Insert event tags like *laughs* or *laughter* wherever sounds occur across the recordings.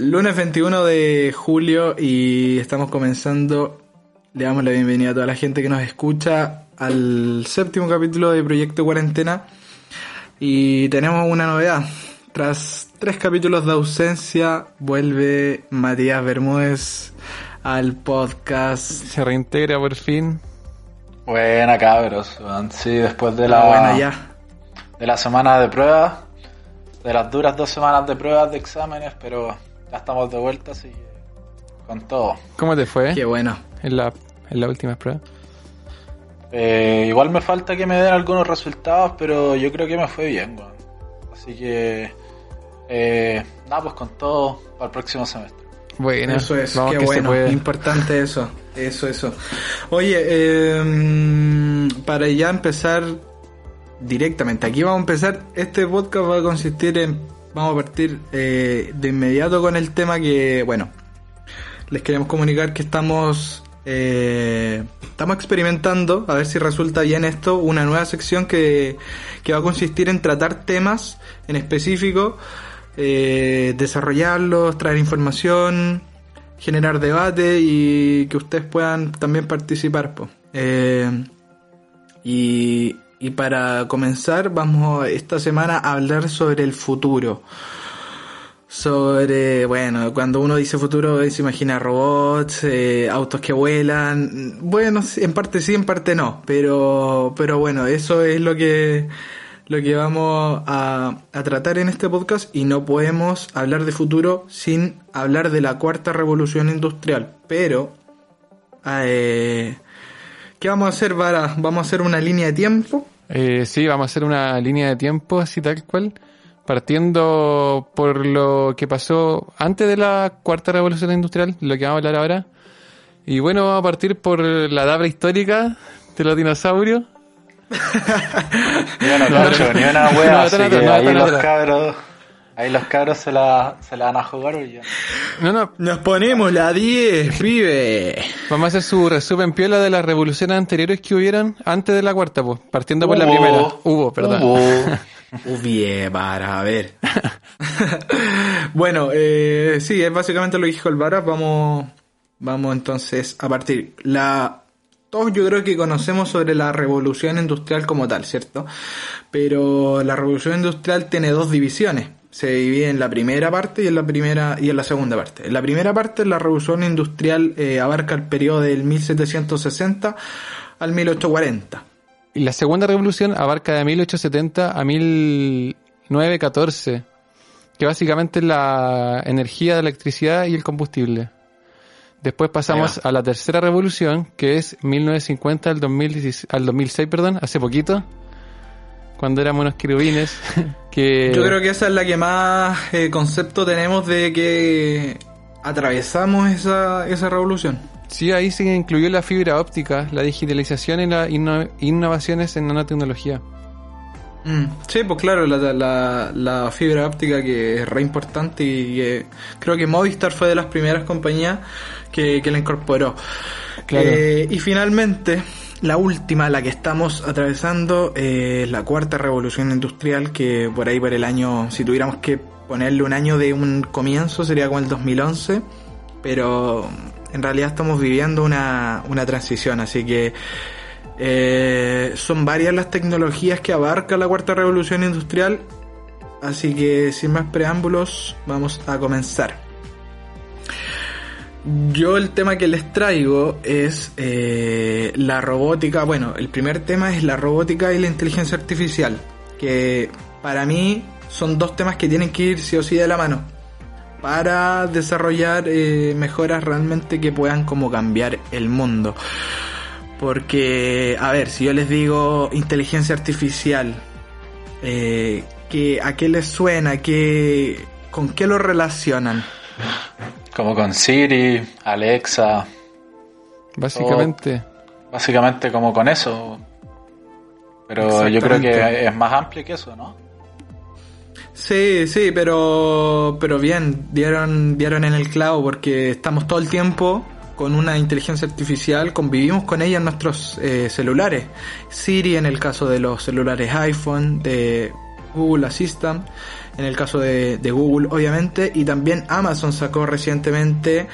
Lunes 21 de julio y estamos comenzando. Le damos la bienvenida a toda la gente que nos escucha al séptimo capítulo de Proyecto Cuarentena. Y tenemos una novedad. Tras tres capítulos de ausencia, vuelve Matías Bermúdez al podcast. Se reintegra por fin. Buena cabros, sí, después de la Ah, buena ya. de la semana de pruebas, de las duras dos semanas de pruebas de exámenes, pero ya estamos de vuelta, así que con todo. ¿Cómo te fue Qué bueno. en la, en la última prueba? Eh, igual me falta que me den algunos resultados, pero yo creo que me fue bien, weón. Así que eh, nada, pues con todo para el próximo semestre. Bueno, Eso es, vamos qué que bueno, importante *laughs* eso, eso, eso. Oye, eh, para ya empezar directamente, aquí vamos a empezar, este podcast va a consistir en, vamos a partir eh, de inmediato con el tema que, bueno, les queremos comunicar que estamos, eh, estamos experimentando, a ver si resulta bien esto, una nueva sección que, que va a consistir en tratar temas en específico, eh, desarrollarlos, traer información, generar debate y que ustedes puedan también participar. y, y para comenzar, vamos esta semana a hablar sobre el futuro. Sobre, bueno, cuando uno dice futuro se imagina robots, eh, autos que vuelan. Bueno, en parte sí, en parte no. Pero, pero bueno, eso es lo que, lo que vamos a, a tratar en este podcast y no podemos hablar de futuro sin hablar de la cuarta revolución industrial. Pero, eh, ¿qué vamos a hacer, Vara? ¿Vamos a hacer una línea de tiempo? Eh, sí, vamos a hacer una línea de tiempo así tal cual, partiendo por lo que pasó antes de la cuarta revolución industrial, lo que vamos a hablar ahora. Y bueno, vamos a partir por la edad prehistórica de los dinosaurios. *laughs* Ni una, No, no, ni una no, *laughs* wea, no, así no, que no, ahí no, no, los no. cabros, ahí los cabros se la, se la van a jugar hoy ya. No, no, Nos ponemos la 10, pibe. vamos a hacer su resumen piola de las revoluciones anteriores que hubieron antes de la cuarta, pues, partiendo por la primera. Hubo, perdón. Hubo. *laughs* Bien, para a ver. *laughs* bueno, eh, sí, es básicamente lo que dijo el Vara. Vamos, vamos entonces a partir. La, todos yo creo que conocemos sobre la revolución industrial como tal, ¿cierto? Pero la revolución industrial tiene dos divisiones. Se divide en la primera parte y en la primera y en la segunda parte. En la primera parte, la revolución industrial eh, abarca el periodo del 1760 al 1840. Y la segunda revolución abarca de 1870 a 1914, que básicamente es la energía de electricidad y el combustible. Después pasamos a la tercera revolución, que es 1950 al, 2016 al 2006, perdón, hace poquito, cuando éramos unos querubines, *laughs* que... Yo creo que esa es la que más eh, concepto tenemos de que atravesamos esa, esa revolución. Sí, ahí se incluyó la fibra óptica, la digitalización y las inno- innovaciones en nanotecnología. Mm, Sí, pues claro, la, la, la fibra óptica que es re importante y que creo que Movistar fue de las primeras compañías que, que la incorporó. Claro. Eh, y finalmente, la última, la que estamos atravesando, eh, es la cuarta revolución industrial, que por ahí por el año, si tuviéramos que ponerle un año de un comienzo, sería como el 2011, pero en realidad estamos viviendo una, una transición, así que eh, son varias las tecnologías que abarca la cuarta revolución industrial, así que sin más preámbulos, vamos a comenzar. Yo el tema que les traigo es eh, la robótica. Bueno, el primer tema es la robótica y la inteligencia artificial, que para mí son dos temas que tienen que ir sí o sí de la mano para desarrollar eh, mejoras realmente que puedan como cambiar el mundo. Porque, a ver, si yo les digo inteligencia artificial, eh, ¿qué- ¿a qué les suena? ¿Qué, ¿Con qué lo relacionan? Como con Siri, Alexa, Básicamente. básicamente como con eso. Pero yo creo que es más amplio que eso, ¿no? Sí, sí, pero, pero bien, dieron, dieron en el clavo porque estamos todo el tiempo con una inteligencia artificial, convivimos con ella en nuestros eh, celulares. Siri en el caso de los celulares iPhone, de Google Assistant, en el caso de, de, Google obviamente, y también Amazon sacó recientemente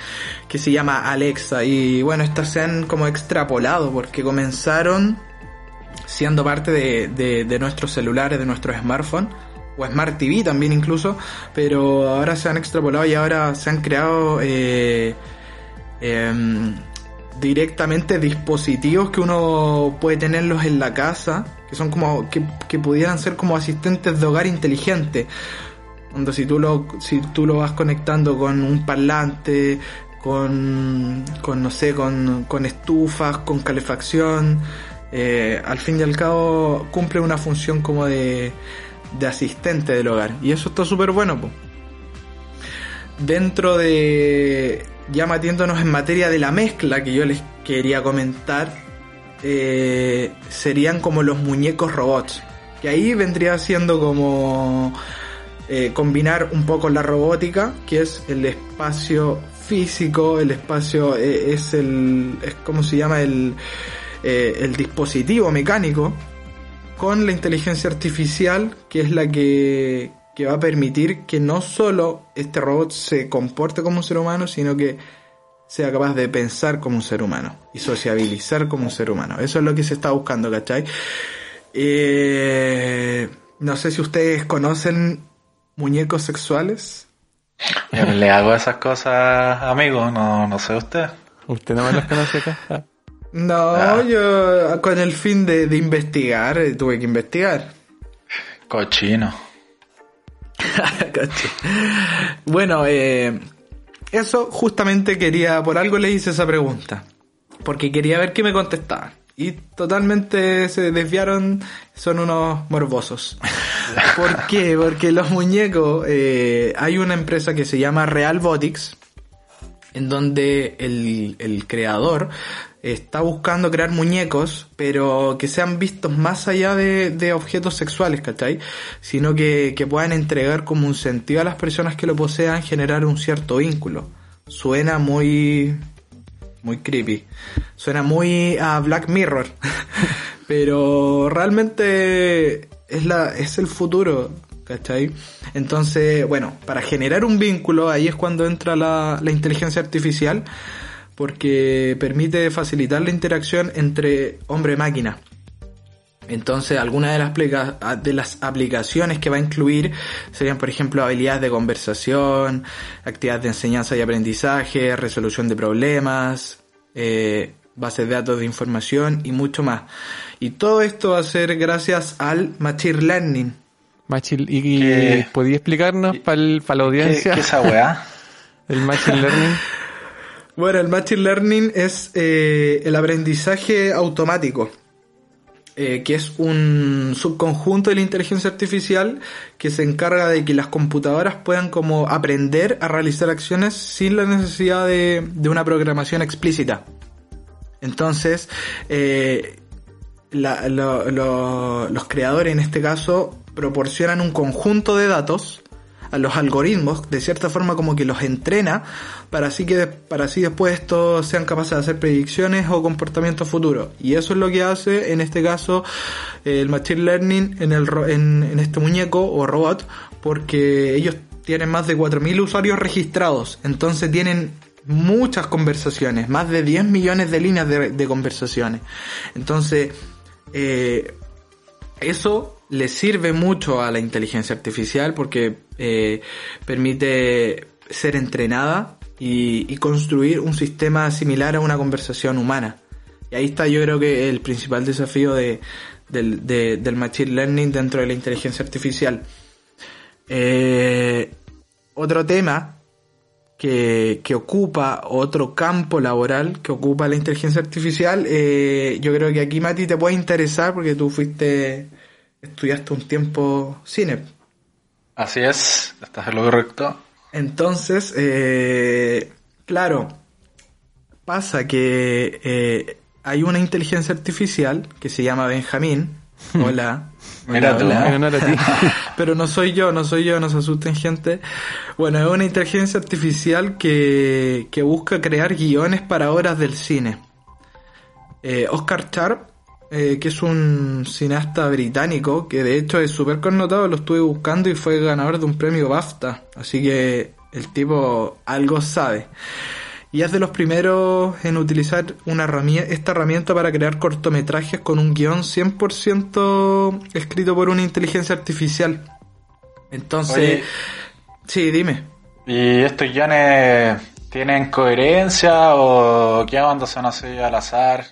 que se llama Alexa, y bueno, estas se han como extrapolado porque comenzaron siendo parte de, de, de nuestros celulares, de nuestros smartphones, o Smart TV también incluso, pero ahora se han extrapolado y ahora se han creado eh, eh, directamente dispositivos que uno puede tenerlos en la casa, que son como, que, que pudieran ser como asistentes de hogar inteligente. Cuando si tú lo, si tú lo vas conectando con un parlante, con, con no sé, con, con estufas, con calefacción, eh, al fin y al cabo cumple una función como de, de asistente del hogar. Y eso está súper bueno. Po. Dentro de, ya metiéndonos en materia de la mezcla que yo les quería comentar, eh, serían como los muñecos robots. Que ahí vendría siendo como eh, combinar un poco la robótica, que es el espacio físico, el espacio eh, es el, es como se llama el, el dispositivo mecánico, con la inteligencia artificial, que es la que, que va a permitir que no solo este robot se comporte como un ser humano, sino que sea capaz de pensar como un ser humano y sociabilizar como un ser humano. Eso es lo que se está buscando, ¿cachai? Eh, no sé si ustedes conocen muñecos sexuales. Yo le hago esas cosas, amigo, no, no sé usted. ¿Usted no me los conoce acá? Ah. No, Ah. yo con el fin de, de investigar, eh, tuve que investigar. Cochino. *laughs* Bueno, eh, eso justamente quería, por algo le hice esa pregunta. Porque quería ver qué me contestaban. Y totalmente se desviaron, son unos morbosos. *laughs* ¿Por qué? Porque los muñecos, eh, hay una empresa que se llama Realbotics, en donde el, el creador está buscando crear muñecos, pero que sean vistos más allá de, de objetos sexuales, ¿cachai? Sino que, que puedan entregar como un sentido a las personas que lo posean, generar un cierto vínculo. Suena muy, muy creepy. Suena muy a Black Mirror. *laughs* pero realmente es la, es el futuro. ¿Cachai? Entonces, bueno, para generar un vínculo, ahí es cuando entra la, la inteligencia artificial, porque permite facilitar la interacción entre hombre y máquina. Entonces, algunas de las, de las aplicaciones que va a incluir serían, por ejemplo, habilidades de conversación, actividades de enseñanza y aprendizaje, resolución de problemas, eh, bases de datos de información y mucho más. Y todo esto va a ser gracias al Machine Learning. Machine, ¿y ¿Qué? podía explicarnos para la ¿Qué, audiencia qué esa weá? *laughs* el Machine Learning? Bueno, el Machine Learning es eh, el aprendizaje automático, eh, que es un subconjunto de la inteligencia artificial que se encarga de que las computadoras puedan como aprender a realizar acciones sin la necesidad de, de una programación explícita. Entonces, eh, la- lo- lo- los creadores en este caso proporcionan un conjunto de datos a los algoritmos, de cierta forma como que los entrena para así que para así después estos sean capaces de hacer predicciones o comportamientos futuros. Y eso es lo que hace en este caso el machine learning en el en, en este muñeco o robot porque ellos tienen más de 4000 usuarios registrados, entonces tienen muchas conversaciones, más de 10 millones de líneas de, de conversaciones. Entonces, eh, eso le sirve mucho a la inteligencia artificial porque eh, permite ser entrenada y, construir un sistema similar a una conversación humana. Y ahí está yo creo que el principal desafío de- del machine learning dentro de la inteligencia artificial. Eh, otro tema que, que ocupa otro campo laboral que ocupa la inteligencia artificial, eh, yo creo que aquí Mati te puede interesar porque tú fuiste, estudiaste un tiempo cine. Así es, estás en lo correcto. Entonces, eh, claro, pasa que eh, hay una inteligencia artificial que se llama Benjamín. Hola. Mira tú, Hola. En honor a ti. Pero no soy yo, no soy yo, no se asusten gente. Bueno, es una inteligencia artificial que, que busca crear guiones para obras del cine. Eh, Oscar Sharp eh, que es un cineasta británico, que de hecho es súper connotado, lo estuve buscando y fue ganador de un premio BAFTA. Así que el tipo algo sabe. Y es de los primeros en utilizar una herramienta, esta herramienta para crear cortometrajes con un guion 100% escrito por una inteligencia artificial. Entonces, Oye. sí, dime. ¿Y estos guiones tienen coherencia o qué onda son así al azar?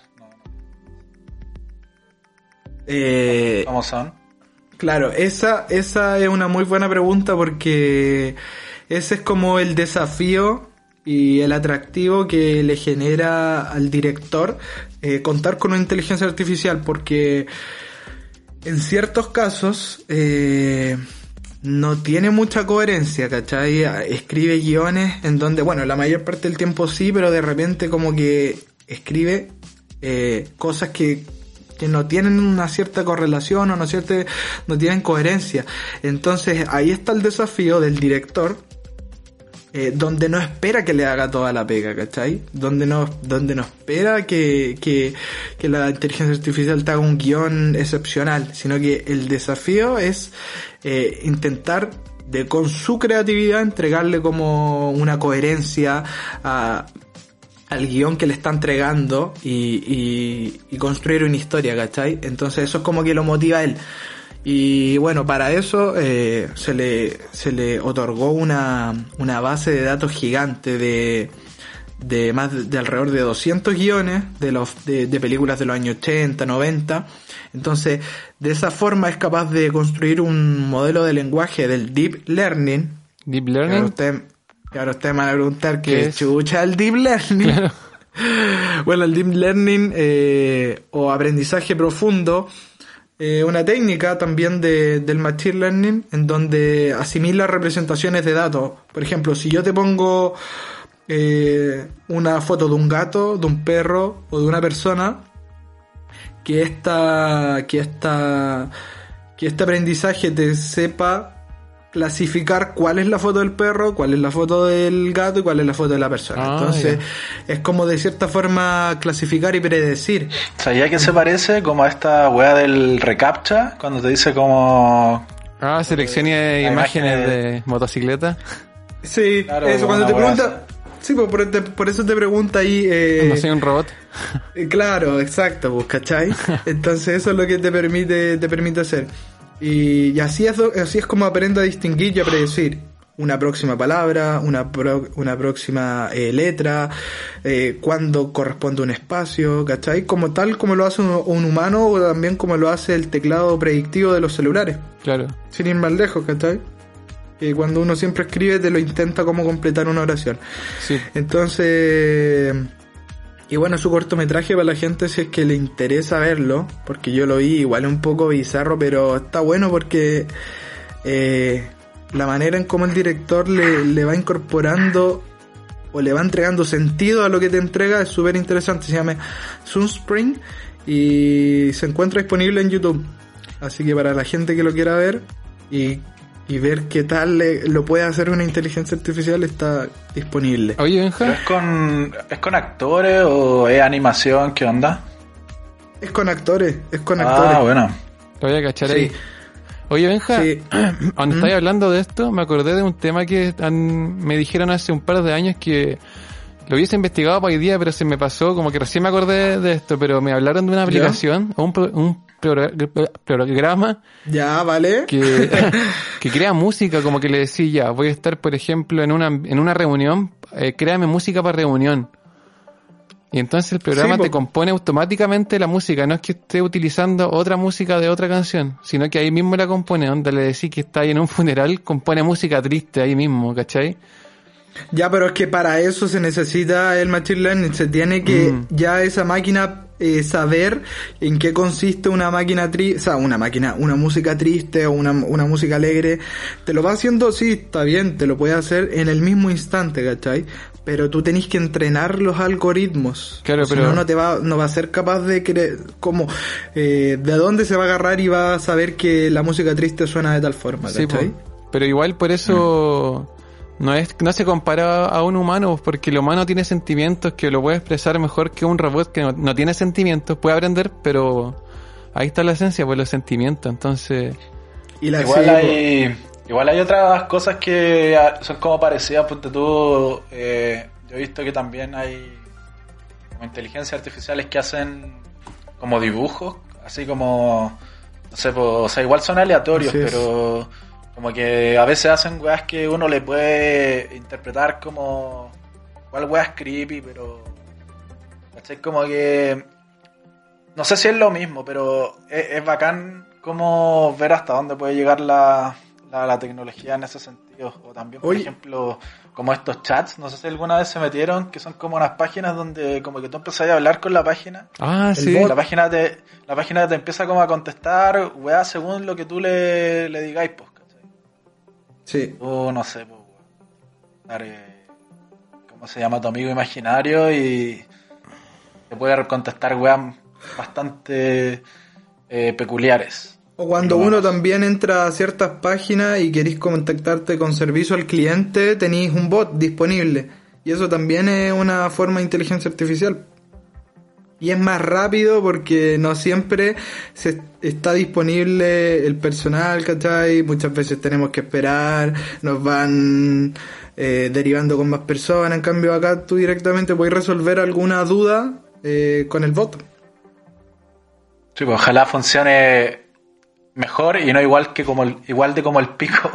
Eh, ¿Cómo son? Claro, esa, esa es una muy buena pregunta porque ese es como el desafío y el atractivo que le genera al director eh, contar con una inteligencia artificial porque en ciertos casos eh, no tiene mucha coherencia, ¿cachai? Escribe guiones en donde, bueno, la mayor parte del tiempo sí, pero de repente como que escribe eh, cosas que que no tienen una cierta correlación o no, cierta, no tienen coherencia. Entonces ahí está el desafío del director, eh, donde no espera que le haga toda la pega, ¿cachai? Donde no, donde no espera que, que, que la inteligencia artificial te haga un guion excepcional, sino que el desafío es eh, intentar de con su creatividad entregarle como una coherencia a, al guion que le está entregando y, y, y, construir una historia, ¿cachai? Entonces eso es como que lo motiva a él. Y bueno, para eso eh, se, le, se le otorgó una, una base de datos gigante de, de más de, de alrededor de 200 guiones de, los, de, de, películas de los años 80, 90. Entonces, de esa forma es capaz de construir un modelo de lenguaje del Deep Learning. Deep Learning. Usted, ahora ustedes me van a preguntar qué, es? chucha el Deep Learning. Claro. *laughs* Bueno, el Deep Learning eh, o aprendizaje profundo, eh, una técnica también de, del Machine Learning en donde asimila representaciones de datos. Por ejemplo, si yo te pongo eh, una foto de un gato, de un perro o de una persona, que esta, que esta, que este aprendizaje te sepa clasificar cuál es la foto del perro, cuál es la foto del gato y cuál es la foto de la persona. Ah, Entonces, yeah. es como de cierta forma clasificar y predecir. ¿Sabía que se parece como a esta weá del reCAPTCHA? Cuando te dice como... Ah, seleccione eh, imágenes de... de... motocicleta. Sí, claro, eso, cuando te pregunta... Sí, pues por, por, por, eso te pregunta ahí... Eh, ¿No soy un robot? Eh, claro, exacto, pues, ¿cachai? *laughs* Entonces eso es lo que te permite, te permite hacer. Y, y así, es, así es como aprendo a distinguir y a predecir una próxima palabra, una, pro, una próxima eh, letra, eh, cuándo corresponde un espacio, ¿cachai? Como tal como lo hace un, un, humano o también como lo hace el teclado predictivo de los celulares. Claro. Sin ir más lejos, ¿cachai? Que cuando uno siempre escribe te lo intenta como completar una oración. Sí. Entonces... Y bueno, su cortometraje para la gente si es que le interesa verlo, porque yo lo vi igual un poco bizarro, pero está bueno porque eh, la manera en cómo el director le, le, va incorporando o le va entregando sentido a lo que te entrega es súper interesante. Se llama Sunspring y se encuentra disponible en YouTube. Así que para la gente que lo quiera ver y y ver qué tal le, lo puede hacer una inteligencia artificial está disponible. Oye, Benja. ¿Es con, ¿Es con actores o es animación? ¿Qué onda? Es con actores, es con ah, actores. Ah, bueno. Lo voy a cachar sí. ahí. Oye, Benja, sí. *clears throat* cuando estáis hablando de esto, me acordé de un tema que han, me dijeron hace un par de años que lo hubiese investigado para hoy día, pero se me pasó, como que recién me acordé de esto, pero me hablaron de una aplicación, o un, un programa ya vale que, *laughs* que crea música como que le decía ya voy a estar por ejemplo en una en una reunión eh, créame música para reunión y entonces el programa sí, te compone automáticamente la música no es que esté utilizando otra música de otra canción sino que ahí mismo la compone donde le decís que está ahí en un funeral compone música triste ahí mismo ¿cachai? Ya, pero es que para eso se necesita el Machine Learning. Se tiene que mm. ya esa máquina eh, saber en qué consiste una máquina triste, o sea, una máquina, una música triste o una, una música alegre. Te lo va haciendo, sí, está bien, te lo puede hacer en el mismo instante, ¿cachai? Pero tú tenés que entrenar los algoritmos. Claro, si pero... no, no te va, no va a ser capaz de creer, como, eh, de dónde se va a agarrar y va a saber que la música triste suena de tal forma, ¿cachai? Sí, pero igual por eso... Mm. No, es, no se compara a un humano porque el humano tiene sentimientos que lo puede expresar mejor que un robot que no, no tiene sentimientos, puede aprender, pero ahí está la esencia, pues los sentimientos, entonces... Y la Igual hay, igual hay otras cosas que son como parecidas, ponte tú, eh, yo he visto que también hay como inteligencias artificiales que hacen como dibujos, así como, no sé, pues, o sea, igual son aleatorios, es. Como que a veces hacen weas que uno le puede interpretar como, igual weas creepy, pero, ¿cachai? Como que, no sé si es lo mismo, pero es, es bacán como ver hasta dónde puede llegar la, la, la tecnología en ese sentido. O también, por Oye. ejemplo, como estos chats, no sé si alguna vez se metieron, que son como unas páginas donde como que tú empezás a hablar con la página. Ah, sí. bot. La página te, la página te empieza como a contestar, weá, según lo que tú le, le digáis, pues. Sí. Tú, no sé, pues, eh, ¿cómo se llama tu amigo imaginario? Y te puede contestar weas bastante eh, peculiares. O cuando uno también entra a ciertas páginas y queréis contactarte con servicio al cliente, tenéis un bot disponible. Y eso también es una forma de inteligencia artificial. Y es más rápido porque no siempre se está disponible el personal, ¿cachai? Muchas veces tenemos que esperar, nos van eh, derivando con más personas. En cambio acá tú directamente puedes resolver alguna duda eh, con el bot. Sí, pues ojalá funcione mejor y no igual que como el, igual de como el pico.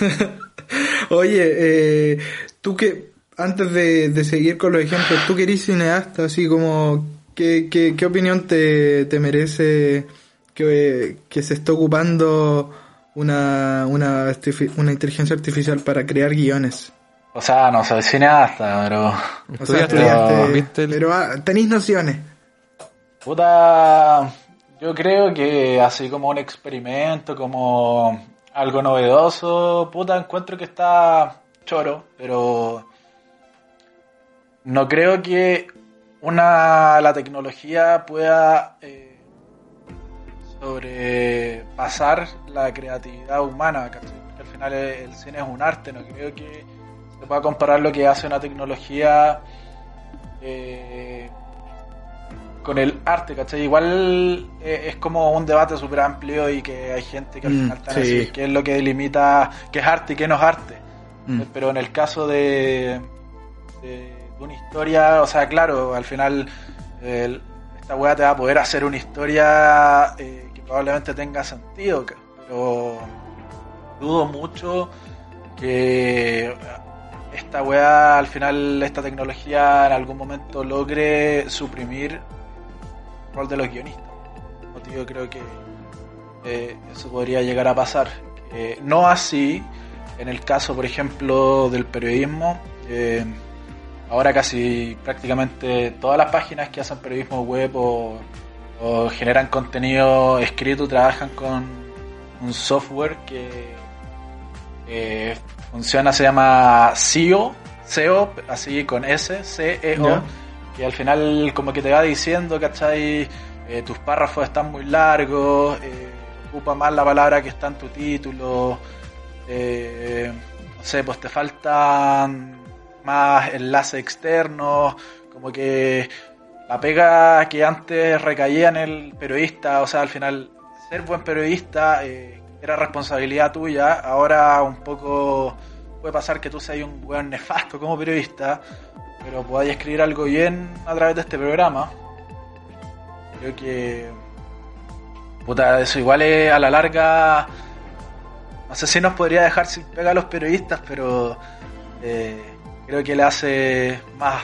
*laughs* Oye, eh, tú que, antes de, de seguir con los ejemplos, tú que eres cineasta, así como, ¿qué, qué, qué opinión te, te merece que, que se esté ocupando una, una, una inteligencia artificial para crear guiones? O sea, no soy cineasta, pero O sea, Estudiaste, estudiaste, ¿viste el- pero ah, tenéis nociones. puta, yo creo que así como un experimento, como algo novedoso, puta, encuentro que está choro, pero no creo que una la tecnología pueda eh, sobrepasar la creatividad humana, ¿cachai? Porque al final el, cine es un arte, no creo que se pueda comparar lo que hace una tecnología eh, con el arte, ¿cachai? Igual eh, es como un debate súper amplio y que hay gente que al Mm, final está sí. decir qué es lo que delimita qué es arte y qué no es arte. Mm. Pero en el caso de una historia, o sea, claro, al final esta weá te va a poder hacer una historia eh, que probablemente tenga sentido, pero dudo mucho que esta weá, al final, esta tecnología en algún momento logre suprimir el rol de los guionistas. Motivo creo que eh, eso podría llegar a pasar. No así en el caso, por ejemplo, del periodismo. Ahora casi prácticamente todas las páginas que hacen periodismo web o, o generan contenido escrito trabajan con un software que eh, funciona, se llama SEO, SEO, así con S, C-E-O, que al final como que te va diciendo, ¿cachai? Eh, tus párrafos están muy largos, eh, ocupa más la palabra que está en tu título, eh, no sé, pues te faltan más enlaces externos, como que la pega que antes recaía en el periodista, o sea, al final ser buen periodista eh, era responsabilidad tuya, ahora un poco puede pasar que tú seas un buen nefasto como periodista, pero podáis escribir algo bien a través de este programa. Creo que puta, eso igual es a la larga no sé si nos podría dejar sin pega a los periodistas, pero eh, creo que le hace más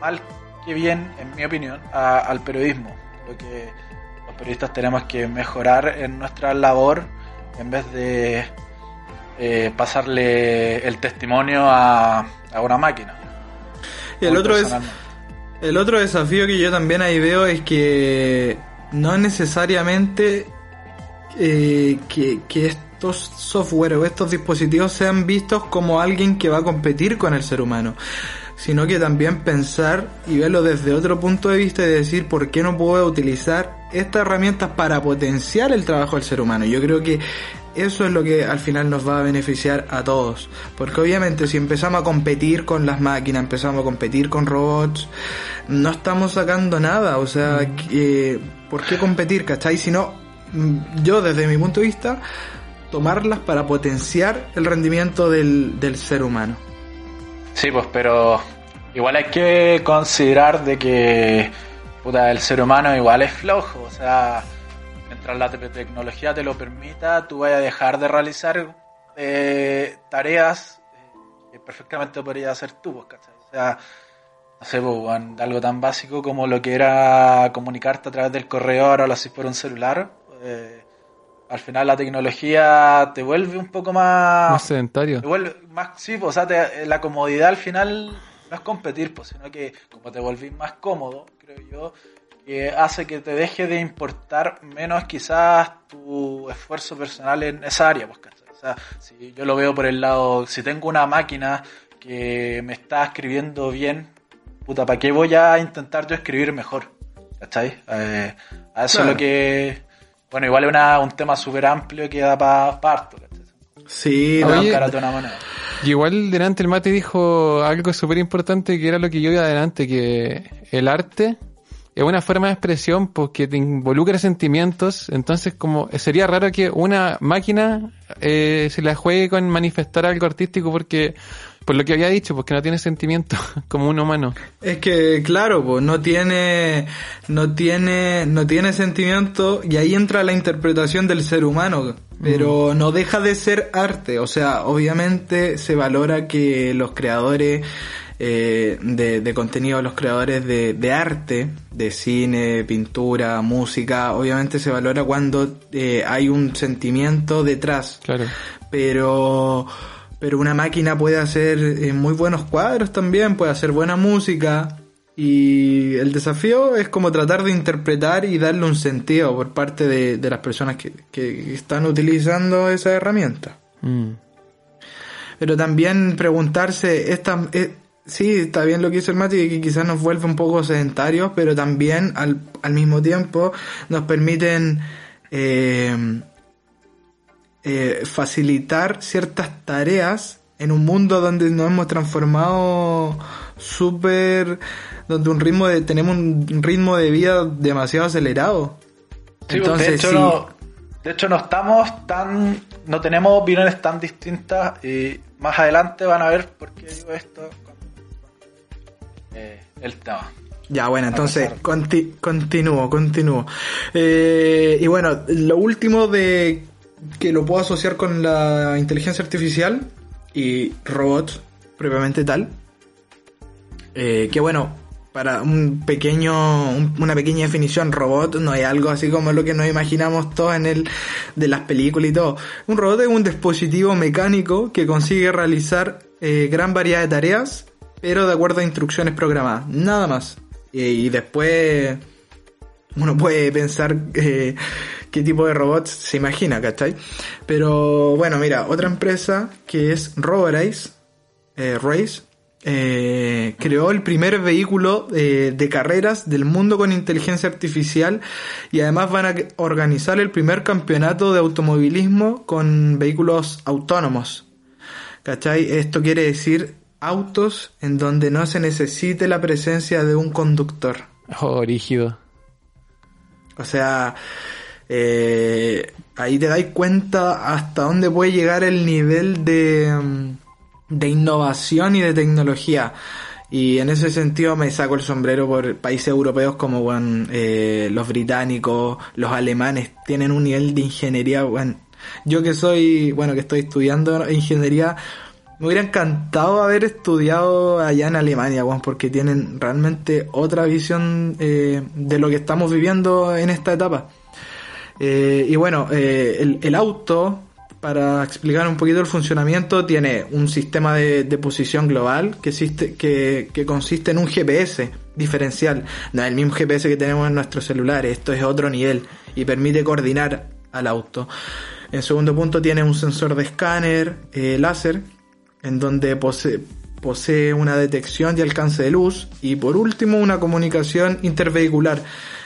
mal que bien, en mi opinión, a- al periodismo. Creo que los periodistas tenemos que mejorar en nuestra labor en vez de eh, pasarle el testimonio a, a una máquina. Y el otro es. El otro desafío que yo también ahí veo es que no necesariamente eh, que, que estos software o estos dispositivos sean vistos como alguien que va a competir con el ser humano, sino que también pensar y verlo desde otro punto de vista y decir por qué no puedo utilizar estas herramientas para potenciar el trabajo del ser humano. Yo creo que eso es lo que al final nos va a beneficiar a todos. Porque obviamente si empezamos a competir con las máquinas, empezamos a competir con robots, no estamos sacando nada. O sea, que, ¿por qué competir, cachai? Si no, mm, yo desde mi punto de vista, tomarlas para potenciar el rendimiento del, del ser humano. Sí, pues, pero igual hay que considerar de que el ser humano igual es flojo. O sea, mientras la tecnología te lo permita, tú vayas a dejar de realizar eh, tareas eh, que perfectamente podrías hacer tú, pues, ¿cachai? O sea, no sé, pues, algo tan básico como lo que era comunicarte a través del correo, ahora lo haces por un celular. eh, al final la tecnología te vuelve un poco más... Más sedentario. Te vuelve más, sí, pues, o sea, te- la comodidad al final no es competir, pues, sino que como te volvís más cómodo, creo yo, que hace que te deje de importar menos quizás tu esfuerzo personal en esa área, pues. O sea, si yo lo veo por el lado, si tengo una máquina que me está escribiendo bien, puta, ¿para qué voy a intentar yo escribir mejor? ¿Cachai? Eh, a eso Claro. es lo que... Bueno, igual es una- un tema súper amplio que da para parto, ¿cachai? Sí, no, Oye, buscar de una manera. Y igual delante el mate dijo algo súper importante que era lo que yo iba adelante, que el arte es una forma de expresión porque te involucra sentimientos, entonces como sería raro que una máquina eh, se la juegue con manifestar algo artístico porque, por lo que había dicho, porque no tiene sentimientos *laughs* como un humano. Es que, claro, pues no tiene, no tiene, no tiene sentimiento y ahí entra la interpretación del ser humano, pero no deja de ser arte. O sea, obviamente se valora que los creadores eh, de, de contenido, los creadores de, de arte, de cine, pintura, música, obviamente se valora cuando eh, hay un sentimiento detrás Claro. pero pero una máquina puede hacer eh, muy buenos cuadros también, puede hacer buena música y el desafío es como tratar de interpretar y darle un sentido por parte de, de las personas que, que están utilizando esa herramienta. Mm. Pero también preguntarse, esta, eh, sí, está bien lo que hizo el Mati, que quizás nos vuelve un poco sedentarios, pero también al, al mismo tiempo nos permiten eh, eh, facilitar ciertas tareas en un mundo donde nos hemos transformado súper, donde un ritmo de, tenemos un ritmo de vida demasiado acelerado. Sí, pues, de hecho, sí. no, de hecho no estamos tan, no tenemos opiniones tan distintas y más adelante van a ver por qué digo esto. Eh, el tema. Ya, bueno, entonces conti- continúo, continúo. Eh, y bueno, lo último de que lo puedo asociar con la inteligencia artificial y robots propiamente tal. Eh, que bueno, para un pequeño, un- una pequeña definición, robot no es algo así como lo que nos imaginamos todos en el de las películas y todo. Un robot es un dispositivo mecánico que consigue realizar eh, gran variedad de tareas, pero de acuerdo a instrucciones programadas, nada más. Y, y después uno puede pensar eh, qué tipo de robots se imagina, ¿cachai? Pero bueno, mira, otra empresa que es Roborize, eh, Race, eh, creó el primer vehículo eh, de carreras del mundo con inteligencia artificial y además van a organizar el primer campeonato de automovilismo con vehículos autónomos. ¿Cachai? Esto quiere decir autos en donde no se necesite la presencia de un conductor. Oh, rígido. O sea, eh, ahí te dais cuenta hasta dónde puede llegar el nivel de, mm, de innovación y de tecnología. Y en ese sentido me saco el sombrero por países europeos como bueno, eh, los británicos, los alemanes, tienen un nivel de ingeniería. Bueno, yo que soy, bueno, que estoy estudiando ingeniería, me hubiera encantado haber estudiado allá en Alemania, weón, porque tienen realmente otra visión eh, de lo que estamos viviendo en esta etapa. Eh, y bueno, eh, el, auto, para explicar un poquito el funcionamiento, tiene un sistema de, de posición global que, existe, que, que consiste en un GPS diferencial. No es el mismo GPS que tenemos en nuestros celulares, esto es otro nivel y permite coordinar al auto. En segundo punto tiene un sensor de escáner láser en donde posee, posee una detección y alcance de luz y por último una comunicación intervehicular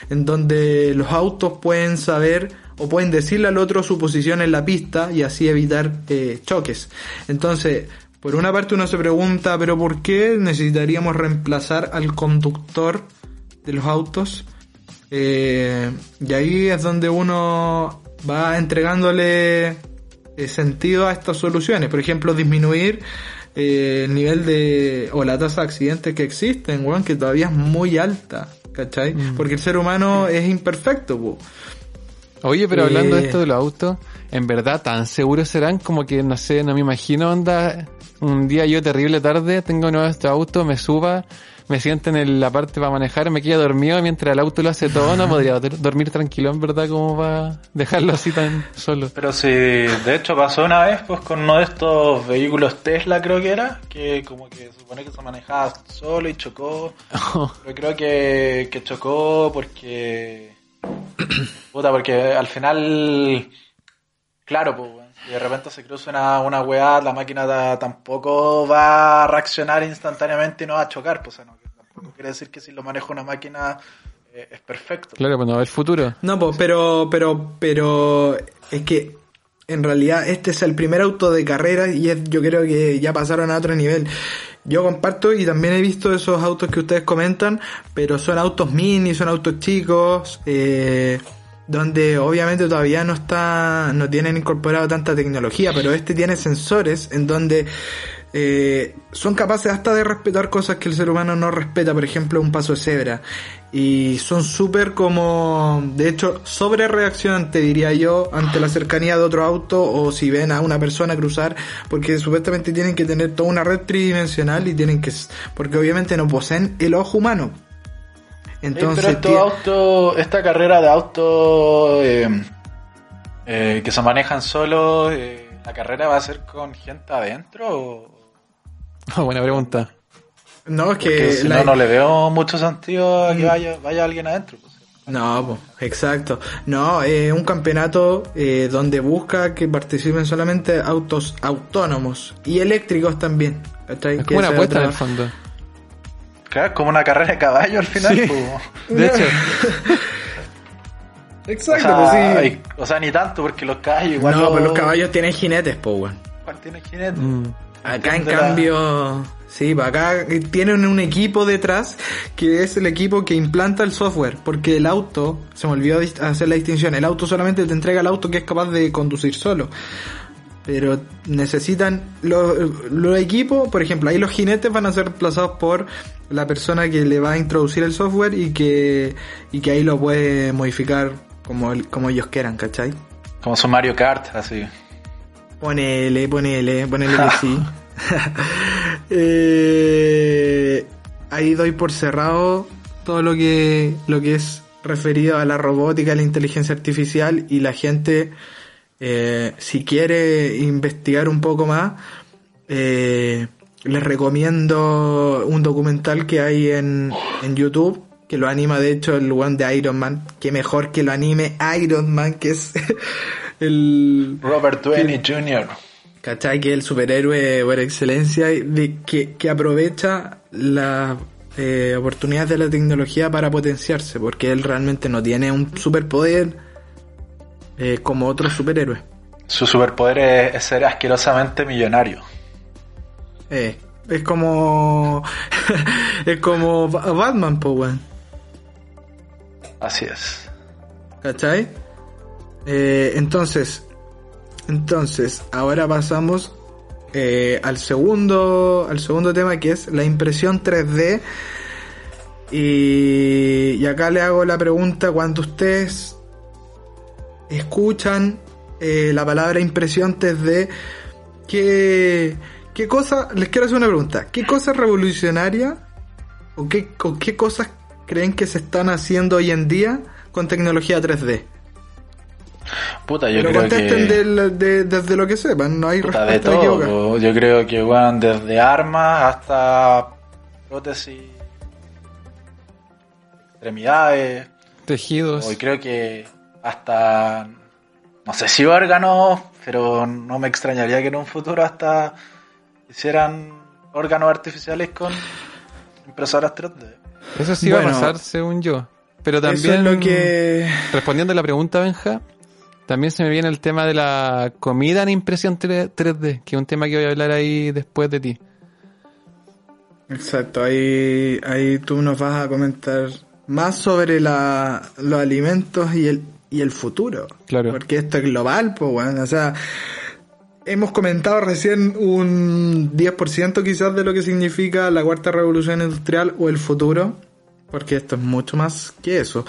en donde los autos pueden saber o pueden decirle al otro su posición en la pista y así evitar eh, choques. Entonces, por una parte uno se pregunta, pero ¿por qué necesitaríamos reemplazar al conductor de los autos? Eh, y ahí es donde uno va entregándole sentido a estas soluciones. Por ejemplo, disminuir eh, el nivel de o la tasa de accidentes que existen, weón, que todavía es muy alta, ¿cachai? Mm. Porque el ser humano es imperfecto, po. Oye, pero hablando de Eh. esto de los autos, ¿en verdad tan seguros serán? Como que, no sé, no me imagino, onda, un día yo terrible tarde, tengo nuevo este auto, me suba, me siento en la parte para manejar, me quedo dormido mientras el auto lo hace todo, no podría dor- dormir tranquilo, en verdad, como para dejarlo así tan solo. Pero si de hecho pasó una vez pues con uno de estos vehículos Tesla creo que era, que como que supone que se manejaba solo y chocó. *laughs* Pero creo que, que chocó porque... *coughs* Puta, porque al final... Claro, pues, si de repente se cruza una, una weá, la máquina ta- tampoco va a reaccionar instantáneamente y no va a chocar, pues, o sea, no, tampoco quiere decir que si lo maneja una máquina eh, es perfecto. Claro, pues no, el futuro. No, po, pero, pero, pero es que en realidad este es el primer auto de carrera y es- yo creo que ya pasaron a otro nivel. Yo comparto y también he visto esos autos que ustedes comentan, pero son autos mini, son autos chicos, eh, donde obviamente todavía no está, no tienen incorporado tanta tecnología, pero este tiene sensores en donde eh, son capaces hasta de respetar cosas que el ser humano no respeta, por ejemplo un paso de cebra. Y son súper como, de hecho, sobre reaccionante diría yo, ante la cercanía de otro auto o si ven a una persona cruzar, porque supuestamente tienen que tener toda una red tridimensional y tienen que, porque obviamente no poseen el ojo humano. Entonces, pero estos autos, esta carrera de autos eh, eh, que se manejan solos, eh, ¿la carrera va a ser con gente adentro? O... Buena pregunta. no, es Porque que si la- no, no le veo mucho sentido a que vaya, vaya alguien adentro. pues. No, po, exacto. No, es un campeonato eh, donde busca que participen solamente autos autónomos y eléctricos también. Es como una apuesta en el fondo. Claro, es como una carrera de caballo al final. Sí. pues. De hecho, *laughs* O Exacto, sea, pues sí. o sea, ni tanto, porque los caballos igual. no, pero los caballos tienen jinetes, po, weón. igual tienen jinete. mm, Acá en De la- cambio, sí, pa' acá tienen un equipo detrás que es el equipo que implanta el software, porque el auto, se me olvidó hacer la distinción, el auto solamente te entrega el auto que es capaz de conducir solo. Pero necesitan los, los equipos, por ejemplo, ahí los jinetes van a ser reemplazados por la persona que le va a introducir el software y que, y que ahí lo puede modificar como, el- como ellos quieran, ¿cachai? Como su Mario Kart, así. Ponele, ponele, ponele que sí. *laughs* *laughs* Eh, ahí doy por cerrado todo lo que, lo que es referido a la robótica, a la inteligencia artificial y la gente, eh, si quiere investigar un poco más, eh, les recomiendo un documental que hay en, en YouTube que lo anima de hecho el one de Iron Man, que mejor que lo anime Iron Man, que es *laughs* el Robert Downey Jr. ¿Cachai? Que el superhéroe por excelencia y de- que, que aprovecha las eh, oportunidades de la tecnología para potenciarse, porque él realmente no tiene un superpoder eh, como otros superhéroes. Su superpoder es, es ser asquerosamente millonario. Eh, es como. *laughs* es como Ba- Batman, po, weón. Así es. ¿Cachai? Eh, entonces, entonces, ahora pasamos eh, al segundo, al segundo tema que es la impresión 3D. Y, y acá le hago la pregunta cuando ustedes escuchan eh, la palabra impresión 3D, ¿qué, qué cosa, les quiero hacer una pregunta, ¿qué cosa revolucionaria o qué, o qué cosas creen que se están haciendo hoy en día con tecnología 3D? Puta, yo Pero creo contesten que... del- de- desde lo que sepan, no hay Puta, de todo. Yo creo que van desde armas hasta prótesis, extremidades. tejidos. Y creo que hasta, no sé si órganos, pero no me extrañaría que en un futuro hasta hicieran órganos artificiales con impresoras 3D. Eso sí va a pasar, según yo. Pero también, es lo que... respondiendo a la pregunta, Benja, También se me viene el tema de la comida en impresión 3D, que es un tema que voy a hablar ahí después de ti. Exacto, ahí, ahí tú nos vas a comentar más sobre la, los alimentos y el, y el futuro. Claro. Porque esto es global, pues, bueno, o sea, hemos comentado recién un 10% quizás de lo que significa la cuarta revolución industrial o el futuro, porque esto es mucho más que eso.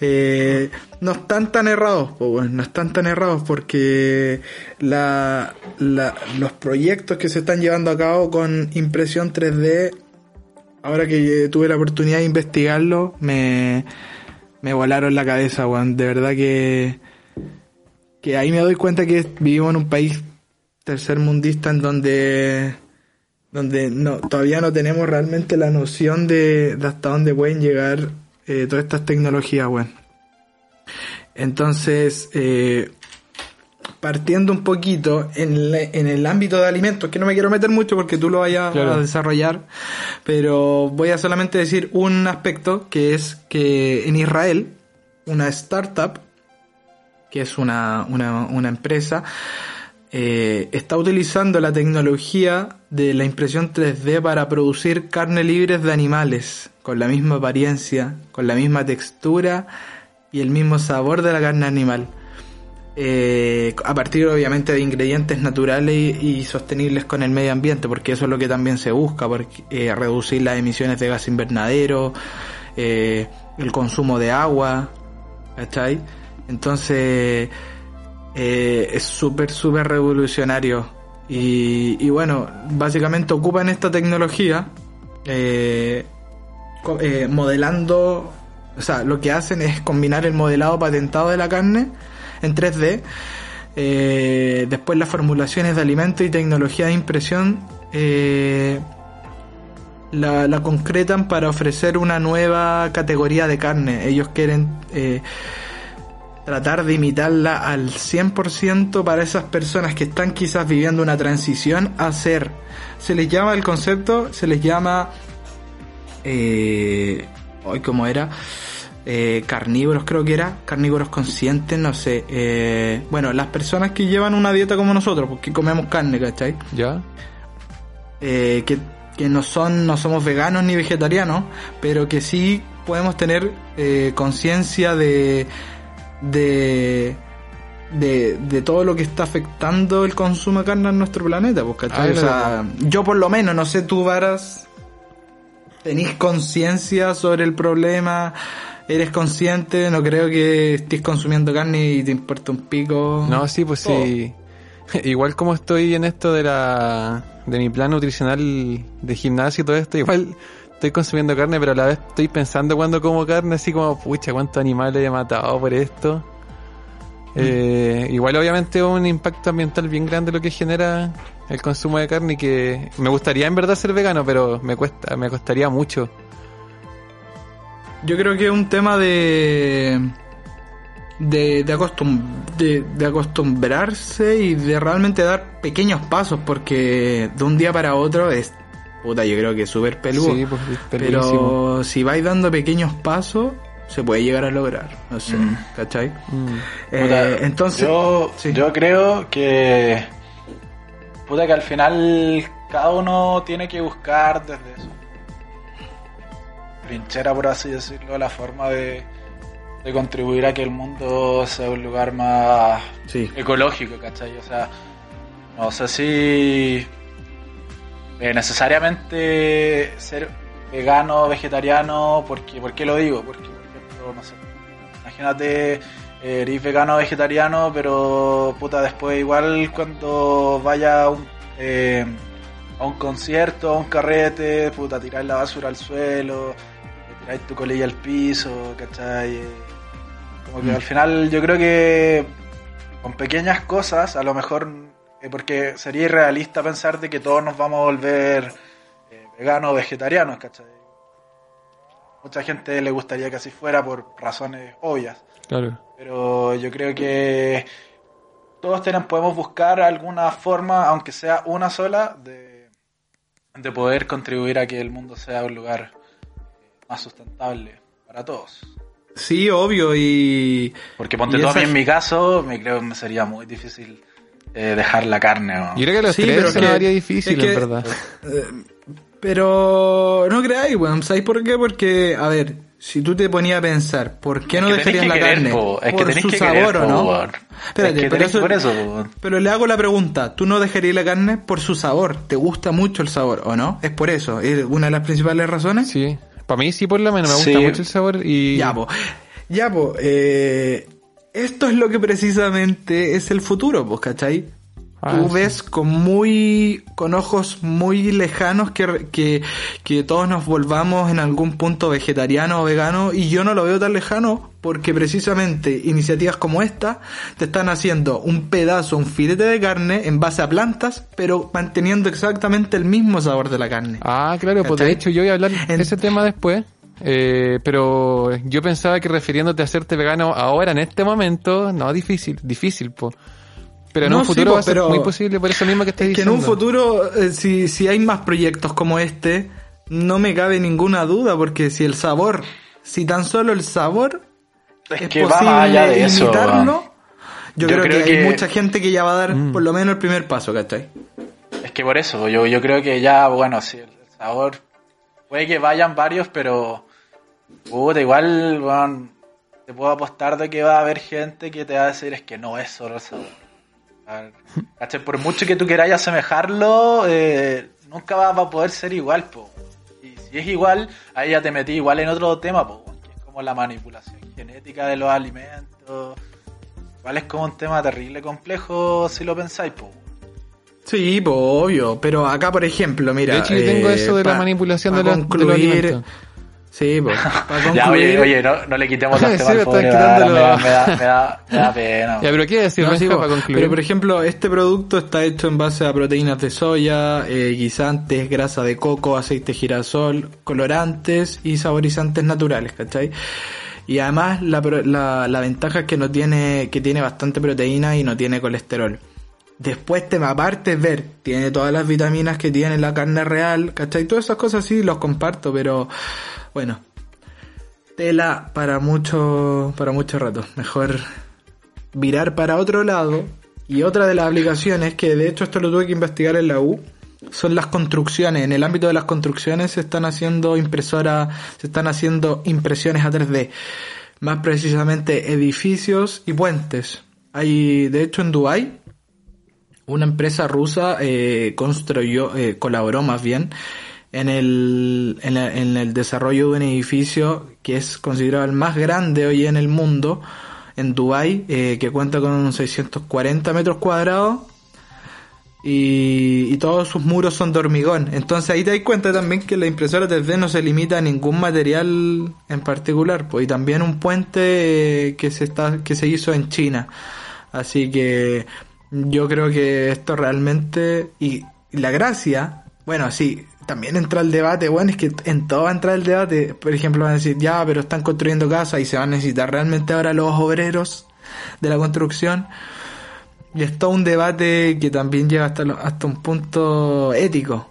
Eh, no están tan errados, pues, bueno, no están tan errados porque la, la, los proyectos que se están llevando a cabo con impresión 3D, ahora que tuve la oportunidad de investigarlo, me, me volaron la cabeza, weón. De verdad que, que ahí me doy cuenta que vivimos en un país tercermundista en donde donde no todavía no tenemos realmente la noción de, de hasta dónde pueden llegar eh, todas estas tecnologías, weón. Entonces, eh, partiendo un poquito en, le- en el ámbito de alimentos, que no me quiero meter mucho porque tú lo vayas Claro. a desarrollar, pero voy a solamente decir un aspecto que es que en Israel, una startup, que es una, una, una empresa, eh, está utilizando la tecnología de la impresión 3D para producir carne libres de animales, con la misma apariencia, con la misma textura y el mismo sabor de la carne animal. Eh, a partir obviamente de ingredientes naturales y, sostenibles con el medio ambiente, porque eso es lo que también se busca, porque, eh, reducir las emisiones de gas invernadero, eh, el consumo de agua, ¿cachai? Entonces, es súper, súper revolucionario. Y, y bueno, básicamente ocupan esta tecnología modelando, o sea, lo que hacen es combinar el modelado patentado de la carne en 3D, eh, después las formulaciones de alimentos y tecnología de impresión eh, la, concretan para ofrecer una nueva categoría de carne. Ellos quieren eh, tratar de imitarla al 100% para esas personas que están quizás viviendo una transición a ser, se les llama el concepto, se les llama, hoy como era, eh, carnívoros creo que era, carnívoros conscientes, no sé, eh, bueno, las personas que llevan una dieta como nosotros, porque comemos carne, ¿cachai? ¿Ya? eh, que, que no son no somos veganos ni vegetarianos pero que sí podemos tener eh, conciencia de, de de de todo lo que está afectando el consumo de carne en nuestro planeta pues, ¿cachai? Ah, O sea, yo por lo menos no sé tú varas tenés conciencia sobre el problema eres consciente no creo que estés consumiendo carne y te importa un pico No, sí, pues sí. *laughs* Igual como estoy en esto de la de mi plan nutricional de gimnasio y todo esto, igual estoy consumiendo carne, pero a la vez estoy pensando cuando como carne, así como, pucha, cuántos animales he matado por esto. Eh, igual obviamente un impacto ambiental bien grande lo que genera el consumo de carne y que me gustaría en verdad ser vegano, pero me cuesta, me costaría mucho. Yo creo que es un tema de de, de, acostum- de, de acostumbrarse y de realmente dar pequeños pasos porque de un día para otro es puta yo creo que es súper peludo Sí, pues, pero si vais dando pequeños pasos se puede llegar a lograr no sé Mm. ¿cachai? Mm. Eh, Puta, entonces yo, sí. yo creo que puta que al final cada uno tiene que buscar desde su trinchera por así decirlo la forma de, de contribuir a que el mundo sea un lugar más sí ecológico, ¿cachai? O sea, no sé si eh, necesariamente ser vegano vegetariano, porque, ¿por qué lo digo? Porque, por ejemplo, no sé, imagínate, eh, eres vegano o vegetariano, pero puta, después igual cuando vaya a un, eh, a un concierto, a un carrete, puta, tirar la basura al suelo, tirar tu colilla al piso, ¿cachai? Como que Mm. al final yo creo que con pequeñas cosas, a lo mejor, eh, porque sería irrealista pensar de que todos nos vamos a volver eh, veganos o vegetarianos, ¿cachai? Mucha gente le gustaría que así fuera por razones obvias, Claro. pero yo creo que todos tenemos, podemos buscar alguna forma, aunque sea una sola, de, de poder contribuir a que el mundo sea un lugar más sustentable para todos. Sí, obvio, y... Porque ponte y tú a mí esa- en mi caso, me creo que me sería muy difícil eh, dejar la carne. ¿no? Yo creo que los Sí, tres pero se que- difícil, es que- en verdad. Eh, Pero no creáis, weón. ¿Sabéis por qué? Porque, a ver, si tú te ponías a pensar, ¿por qué Es no que dejarías la querer, carne? po. Es que por tenés su que sabor, querer, ¿o no? weón. Espérate, Es que pero, eso- por eso, pero le hago la pregunta, ¿tú no dejarías la carne por su sabor? ¿Te gusta mucho el sabor o no? Es por eso, es una de las principales razones. Sí. Para mí sí, por lo menos. Me Sí. gusta mucho el sabor y... Ya, po. Ya, po. eh, esto es lo que precisamente es el futuro, pues, ¿cachai? Ah, Tú sí. ves con muy, con ojos muy lejanos que, que, que todos nos volvamos en algún punto vegetariano o vegano y yo no lo veo tan lejano porque precisamente iniciativas como esta te están haciendo un pedazo, un filete de carne en base a plantas, pero manteniendo exactamente el mismo sabor de la carne. Ah, claro, pues de hecho yo voy a hablar de En- ese tema después. eh, pero yo pensaba que refiriéndote a hacerte vegano ahora, en este momento, no, difícil, difícil, pues. Pero en No, un sí, futuro va a ser pero- muy posible por eso mismo que estás Es que en diciendo. un futuro, eh, si, si hay más proyectos como este, no me cabe ninguna duda, porque si el sabor, si tan solo el sabor Es es que va posible más allá de eso. imitarlo, yo, Yo creo, creo que, hay mucha gente que ya va a dar Mm. por lo menos el primer paso, ¿cachai? Es que por eso, yo, yo creo que ya, bueno, sí, el sabor. Puede que vayan varios, pero. Puta, igual. Te puedo apostar de que va a haber gente que te va a decir es que no es solo el sabor. Por mucho que tú queráis asemejarlo, eh, nunca va, va a poder ser igual, po. Y si es igual, ahí ya te metí igual en otro tema, po, que es como la manipulación genética de los alimentos. Igual es como un tema terrible complejo si lo pensáis, po. Sí, obvio, pero acá por ejemplo, mira... de hecho, yo tengo eh, eso de la manipulación de, los- de los concluir- alimentos. Sí, pues, *laughs* para concluir... Ya, oye, oye, no, no le quitemos las *laughs* Sí, temas al me da, me, da, me, da, me da pena. Ya, pero ¿qué decir, No, sí, para concluir? Pero por ejemplo, este producto está hecho en base a proteínas de soya, eh, guisantes, grasa de coco, aceite de girasol, colorantes y saborizantes naturales, ¿cachai? Y además la, pro- la, la ventaja es que no tiene, que tiene bastante proteína y no tiene colesterol. Después te aparte ver, tiene todas las vitaminas que tiene la carne real, ¿cachai? Todas esas cosas sí los comparto, pero bueno, tela para mucho, para mucho rato. Mejor virar para otro lado. Y otra de las aplicaciones, que de hecho esto lo tuve que investigar en la U, son las construcciones. En el ámbito de las construcciones se están haciendo impresoras, se están haciendo impresiones a 3D. Más precisamente edificios y puentes. Hay, de hecho, en Dubai una empresa rusa eh, construyó, eh, colaboró más bien en el, en, la- en el desarrollo de un edificio que es considerado el más grande hoy en el mundo, en Dubai, eh, que cuenta con 640 metros cuadrados y, y todos sus muros son de hormigón. Entonces ahí te das cuenta también que la impresora 3D no se limita a ningún material en particular, pues y también un puente eh, que se está que se hizo en China. Así que yo creo que esto realmente y, la gracia, bueno, sí, también entra el debate, bueno, es que en todo va a entrar el debate, por ejemplo, van a decir, ya, pero están construyendo casas y se van a necesitar realmente ahora los obreros de la construcción. Y es todo un debate que también llega hasta, lo- hasta un punto ético.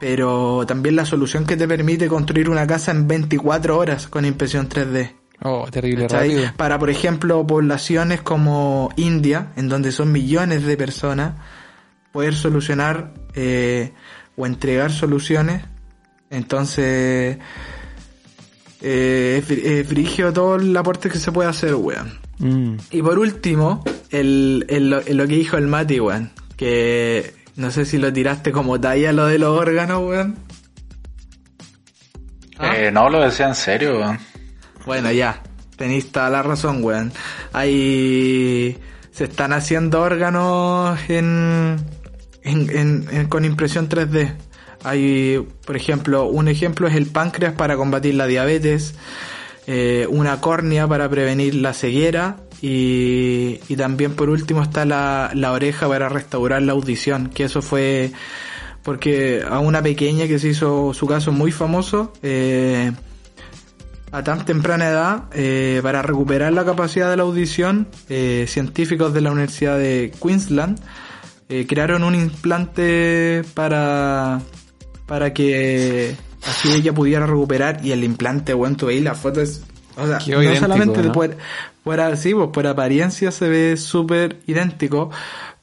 Pero también la solución que te permite construir una casa en 24 horas con impresión 3D. Oh, terrible ¿cachai? rápido. Para, por ejemplo, poblaciones como India, en donde son millones de personas, poder solucionar eh, o entregar soluciones. Entonces, eh, es, fri- es frigio todo el aporte que se puede hacer, weón. Mm. Y por último, el, el- lo- lo que dijo el Mati, weón. Que no sé si lo tiraste como talla lo de los órganos, weón. ¿Ah? Eh, no, lo decía en serio, weón. Bueno, ya, tenéis toda la razón, weón. Hay... Se están haciendo órganos en, en, en- con impresión 3D. Hay, por ejemplo, un ejemplo es el páncreas para combatir la diabetes, eh, una córnea para prevenir la ceguera y, y también por último está la, la oreja para restaurar la audición, que eso fue porque a una pequeña que se hizo su caso muy famoso, eh, a tan temprana edad, eh, para recuperar la capacidad de la audición, eh, científicos de la Universidad de Queensland eh, crearon un implante para, para que así ella pudiera recuperar y el implante, bueno, tú veis la foto es O sea, no idéntico, solamente ¿no? Por, por, sí, pues, por apariencia se ve súper idéntico,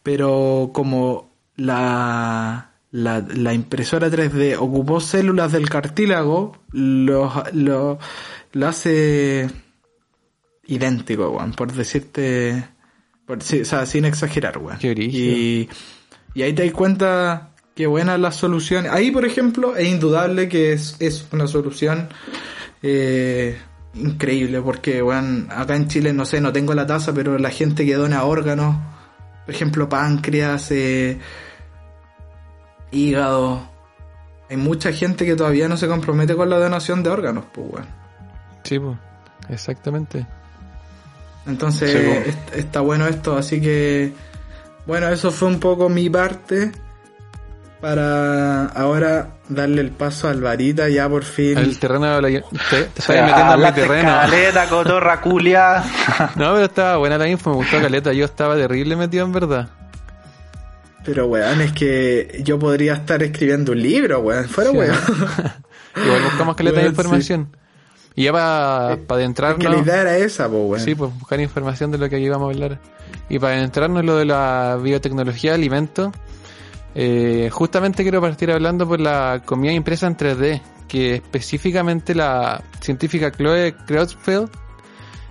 pero como la, la, la impresora 3D ocupó células del cartílago, lo, lo, lo hace idéntico, weón, por decirte, por, sí, o sea, sin exagerar, weón. Y, y ahí te das cuenta que buenas las soluciones. Ahí, por ejemplo, es indudable que es, es una solución eh, increíble, porque, weón, acá en Chile, no sé, no tengo la tasa, pero la gente que dona órganos, por ejemplo, páncreas, eh, hígado, hay mucha gente que todavía no se compromete con la donación de órganos, pues, weón. Sí, pues, exactamente. Entonces Sí, está bueno esto, así que bueno, eso fue un poco mi parte para ahora darle el paso al varita ya por fin. El terreno de la... Te, te estás metiendo en mi terreno. caleta, cotorra, culia. *laughs* No, pero estaba buena la info, me gustó caleta. Yo estaba terrible metido en verdad. Pero weón, es que yo podría estar escribiendo un libro, weón, fuera Sí, weón. *laughs* Igual buscamos caleta de sí. Y ya para Es que adentrarnos... la idea era esa, po, weón. Sí, pues buscar información de lo que íbamos a hablar. Y para adentrarnos en lo de la biotecnología de alimentos, eh, justamente quiero partir hablando por la comida impresa en 3D, que específicamente la científica Chloe Creutzfeldt,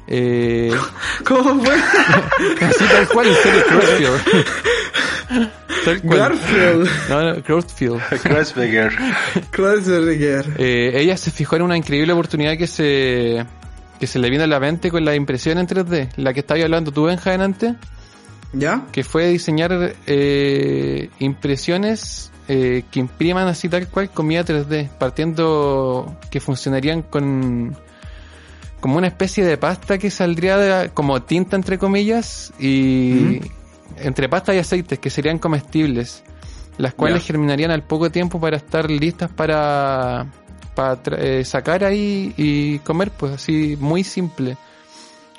eh, *laughs* ¿Cómo fue? *laughs* así tal cual, en serio. Tal cual. Garfield. No, no, Creutzfeldt. Kreuzberger. Kreuzberger. Eh, ella se fijó en una increíble oportunidad que se que se le vino a la mente con la impresión en 3D, la que estabas hablando tú, Benja, antes. ¿Ya? que fue diseñar eh, impresiones eh, que impriman así tal cual comida 3D, partiendo que funcionarían con como una especie de pasta que saldría de- como tinta entre comillas y entre pasta y aceites que serían comestibles, las cuales germinarían al poco tiempo para estar listas para para eh, sacar ahí y comer, pues así muy simple,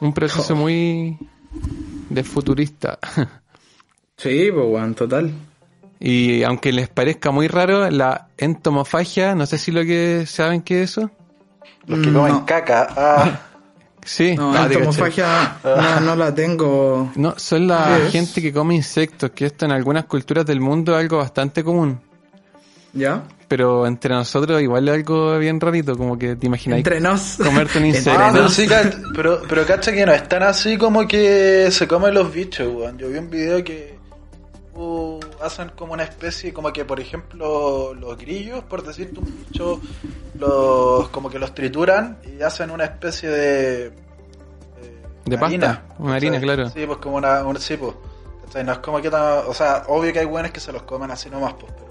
un proceso Oh. muy de futurista. *laughs* Sí, pues total. Y aunque les parezca muy raro, la entomofagia, no sé si lo que saben qué es eso. Los que comen No. caca. Ah, *laughs* Sí, No, Ah, entomofagia no, no la tengo. No, son la ¿Qué es? gente que come insectos, que esto en algunas culturas del mundo es algo bastante común. ¿Ya? Pero entre nosotros igual es algo bien rarito, como que te imagináis Entre nos. comerte un *laughs* insecto. Ah, pero sí, pero, pero cacha que no es tan así como que se comen los bichos, weón. Yo vi un video que hacen como una especie, como que por ejemplo los grillos, por decirte un bicho, los como que los trituran y hacen una especie de... De pasta, una harina, claro. Sí, pues como una... Un, sí, pues. No es como que tan... O sea, obvio que hay buenos que se los comen así nomás, pues, pero...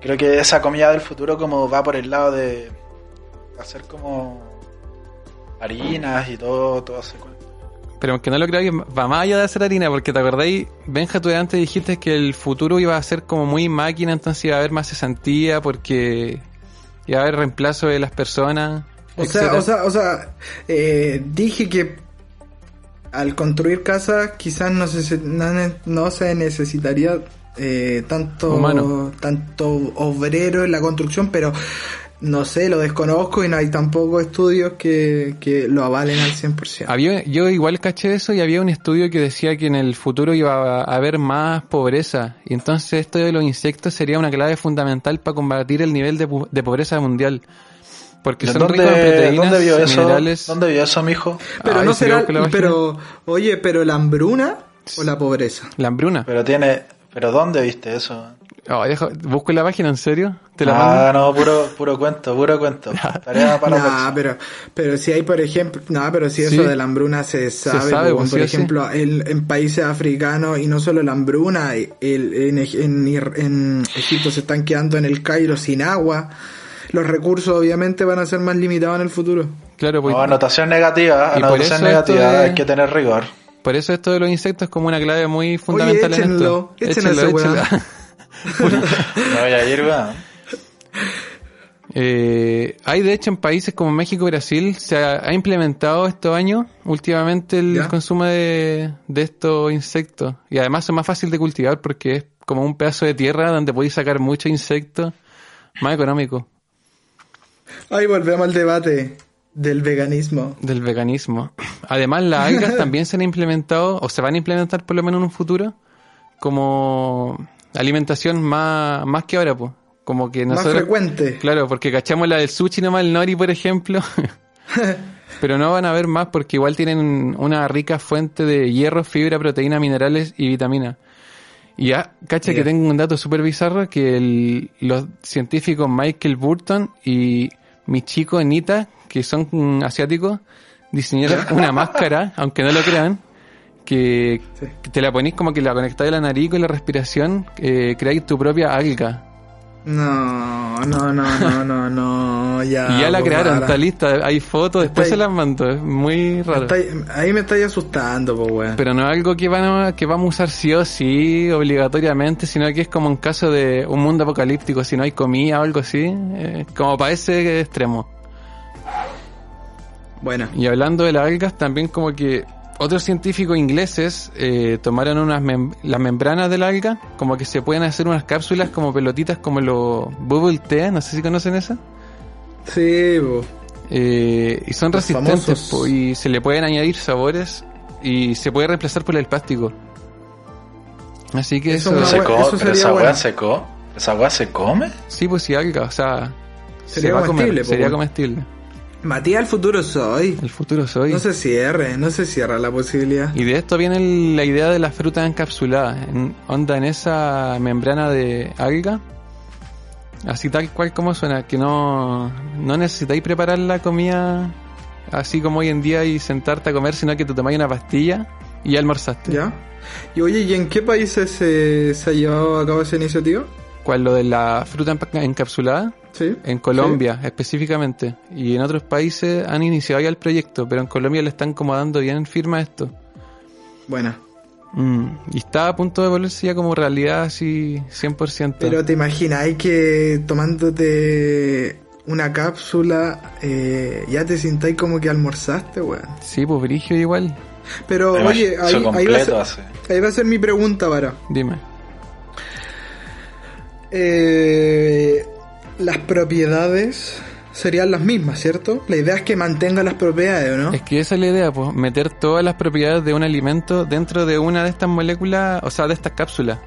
Creo que esa comida del futuro como va por el lado de hacer como harinas y todo, todo cuento. Pero aunque no lo creo, va más allá de hacer harina, porque te acordáis, Benja, tú antes dijiste que el futuro iba a ser como muy máquina, entonces iba a haber más cesantía, porque iba a haber reemplazo de las personas. O sea, o sea, o sea, eh, dije que al construir casas quizás no se, no, se necesitaría eh, tanto, Humano. tanto obrero en la construcción, pero no sé, lo desconozco y no hay tampoco estudios que, que lo avalen al 100%. Había, yo igual caché eso y había un estudio que decía que en el futuro iba a haber más pobreza. Y entonces esto de los insectos sería una clave fundamental para combatir el nivel de, pu- de pobreza mundial. Porque son ¿Dónde, ricos en proteínas, ¿Dónde vio eso? minerales. ¿Dónde vio eso, mijo? Pero Ay, no será, pero, oye, pero la hambruna o la pobreza. La hambruna. Pero tiene... ¿Pero dónde viste eso? Oh, deja- busco la página, ¿en serio? ¿Te la ah, mando? no, puro, puro cuento, puro cuento. *laughs* Tarea para Nah, pero, pero si hay, por ejemplo, no, pero si Sí. eso de la hambruna se sabe, sabe, po, pues, por sí o sí. ejemplo, en, en países africanos y no solo la hambruna, el- en, en, en Egipto se están quedando en el Cairo sin agua. Los recursos obviamente van a ser más limitados en el futuro. Claro, pues, No, anotación negativa, anotación negativa, de- hay que tener rigor. por eso esto de los insectos es como una clave muy fundamental en échenlo, esto. echen ese weón. *laughs* No voy a ir, weón. Eh, hay de hecho en países como México y Brasil se ha, ha implementado estos años últimamente el ¿Ya? consumo de, de estos insectos y además es más fácil de cultivar porque es como un pedazo de tierra donde podéis sacar muchos insectos más económico. Ahí volvemos al debate. Del veganismo. del veganismo. Además, las algas *laughs* también se han implementado, o se van a implementar por lo menos en un futuro, como alimentación más, más que ahora, pues. Como que Más nosotros... frecuente. Claro, porque cachamos la del sushi nomás, el nori, por ejemplo. *laughs* Pero no van a haber más porque igual tienen una rica fuente de hierro, fibra, proteína, minerales y vitamina. Y ya, cacha que tengo un dato súper bizarro que el- los científicos Michael Burton y Michiko Nita, que son asiáticos, diseñaron una *laughs* máscara, aunque no lo crean, que, Sí. que te la ponís como que la conectáis a la nariz con la respiración, eh, creáis tu propia alga. No, no, no, no, *laughs* no, no, ya. y ya la pues, crearon, está lista, hay fotos, después se las mando, es muy raro. Ahí me estáis asustando, pues, weón. Pero no es algo que, van a- que vamos a usar sí o sí, obligatoriamente, sino que es como en caso de un mundo apocalíptico, si no hay comida o algo así, eh, como para ese extremo. Bueno, Y hablando de las algas, también como que otros científicos ingleses eh, tomaron unas mem- las membranas de la alga, como que se pueden hacer unas cápsulas como pelotitas como los bubble tea, no sé si conocen esas. sí. Eh, y son Los resistentes po, y se le pueden añadir sabores y se puede reemplazar por el plástico. Así que Eso eso, es se bueno, co- eso pero sería esa bueno. ¿Esa weá se come? sí, pues sí, alga, o sea, Sería se va a comer, comestible, po, sería comestible. Matías, el futuro soy. El futuro soy. No se cierre, no se cierra la posibilidad. Y de esto viene la idea de las frutas encapsuladas, en, onda en esa membrana de alga, así tal cual como suena, que no, no necesitáis preparar la comida así como hoy en día y sentarte a comer, sino que te tomáis una pastilla y ya almorzaste. ¿Ya? Y oye, ¿y en qué países se, se ha llevado a cabo esa iniciativa? ¿Cuál? Lo de la fruta encapsulada, Sí. en Colombia específicamente, y en otros países han iniciado ya el proyecto, pero en Colombia le están como dando bien firma a esto. Sí. Bueno. Mm, y está a punto de volverse ya como realidad así 100%. Pero te imaginas, hay que tomándote una cápsula, eh, ya te sintáis como que almorzaste, weón. Sí, pues brigio igual. Pero Me oye, ahí, va ser, ahí va a ser mi pregunta, para. Dime. Eh, las propiedades serían las mismas, ¿cierto? La idea es que mantenga las propiedades, ¿no? Es que esa es la idea, pues, meter todas las propiedades de un alimento dentro de una de estas moléculas, o sea, de estas cápsulas.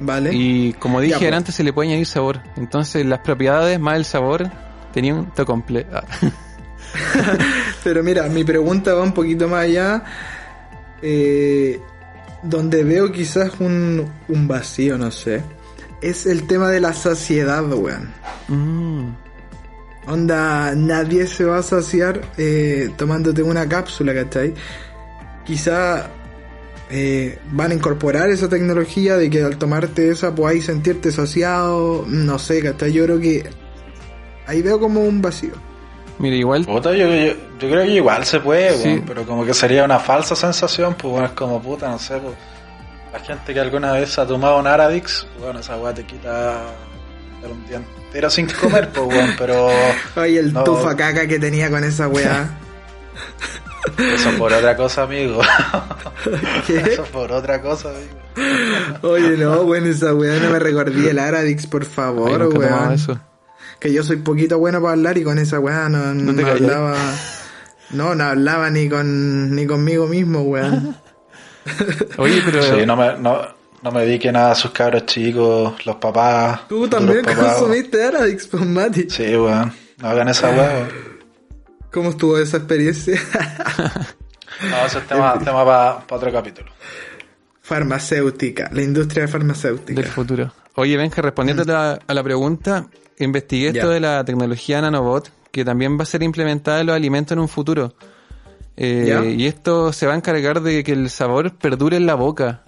Vale. Y como Ya, dije pues. antes, se le puede añadir sabor. Entonces, las propiedades más el sabor tenían un to completo. *laughs* Pero mira, mi pregunta va un poquito más allá. eh, donde veo quizás un, un vacío, no sé. Es el tema de la saciedad, weón. Mm. Onda, nadie se va a saciar eh, tomándote una cápsula, ¿cachai? Quizá eh, van a incorporar esa tecnología de que al tomarte esa podáis sentirte saciado, no sé, ¿cachai? Yo creo que ahí veo como un vacío. Mira, igual Puta, yo, yo, yo creo que igual se puede, Sí. weón, pero como que sería una falsa sensación, pues bueno, es como puta, no sé, pues, la gente que alguna vez ha tomado un Aradix, bueno, esa weá te quita un día entero sin comer, pues weón, pero *laughs* Ay, el No. tufa caca que tenía con esa weá. *laughs* eso por otra cosa, amigo. *laughs* ¿Qué? Eso por otra cosa, amigo. Oye, no, bueno, esa weá no me recordé el Aradix, por favor, weón. eso. Que yo soy poquito bueno para hablar y con esa weá no, no te callas. hablaba. No, no hablaba ni con ni conmigo mismo, weón. *laughs* Oye, pero Sí, no me, no, no me dediquen a sus cabros chicos, los papás. Tú también papás, consumiste Aradix, pues Mati. Sí, weón, no hagan esa weá, weón. ¿Cómo estuvo esa experiencia? *laughs* No, eso es tema, tema para otro capítulo. farmacéutica, la industria farmacéutica. del futuro. Oye, Benja, respondiendo a, la, a la pregunta, investigué esto Ya. de la tecnología nanobot, que también va a ser implementada en los alimentos en un futuro. Eh, y esto se va a encargar de que el sabor perdure en la boca.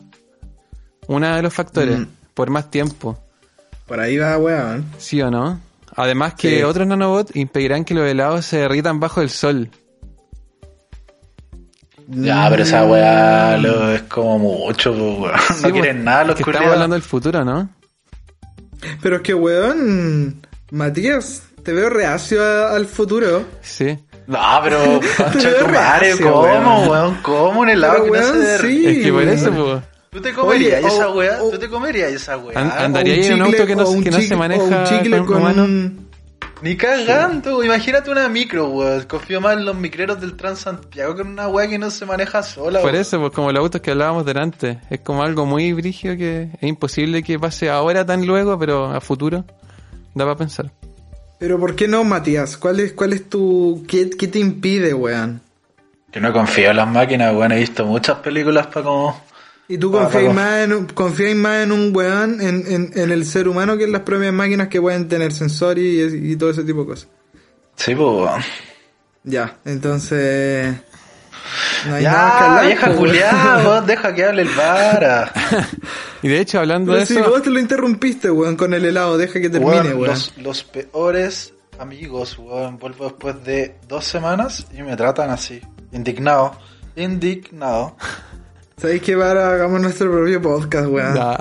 Uno de los factores, Mm. por más tiempo. Por ahí va, weón. ¿Sí o no? Además que Sí. otros nanobots impedirán que los helados se derritan bajo el sol. Ya, pero esa weá lo, es como mucho, pues, weón. Sí, no pues, quieren nada los que Estamos culiados. hablando del futuro, ¿no? Pero es que, weón, Matías, te veo reacio a- al futuro. Sí. No, pero, *laughs* concha tu madre, ¿cómo, weón. ¿Cómo un helado Pero, que no se weón, derrite? sí. es que por eso, weón. ¿Tú te comerías Oye, esa o- weá? o- ¿Tú te comerías esa weá? An- Andaría en un auto que no, o un que no se chicle- maneja o un chicle con un, Ni cagando, imagínate una micro, weón. Confío más en los micreros del Transantiago que en una weá que no se maneja sola, Por weón. eso, pues como los autos que hablábamos delante, es como algo muy brígido que es imposible que pase ahora tan luego, pero a futuro da para pensar. Pero ¿por qué no, Matías? ¿Cuál es, cuál es tu... ¿Qué, qué te impide, weón? Que no confío en las máquinas, weón. He visto muchas películas para como... ¿Y tú confías más, en, un- confías más en un weón, en, en, en el ser humano que en las propias máquinas que pueden tener sensor y, y todo ese tipo de cosas? Sí, pues, weón. Ya, entonces... No hay nada que Ya, hablar, vieja weón. culiada, vos *laughs* deja que hable el vara. *laughs* Y de hecho, hablando Pero de si eso, vos te lo interrumpiste, weón, con el helado, deja que termine, Weón, weón. los, los peores amigos, weón. Vuelvo después de dos semanas y me tratan así. Indignado. Indignado. *laughs* ¿Sabéis que para hagamos nuestro propio podcast, weón? da.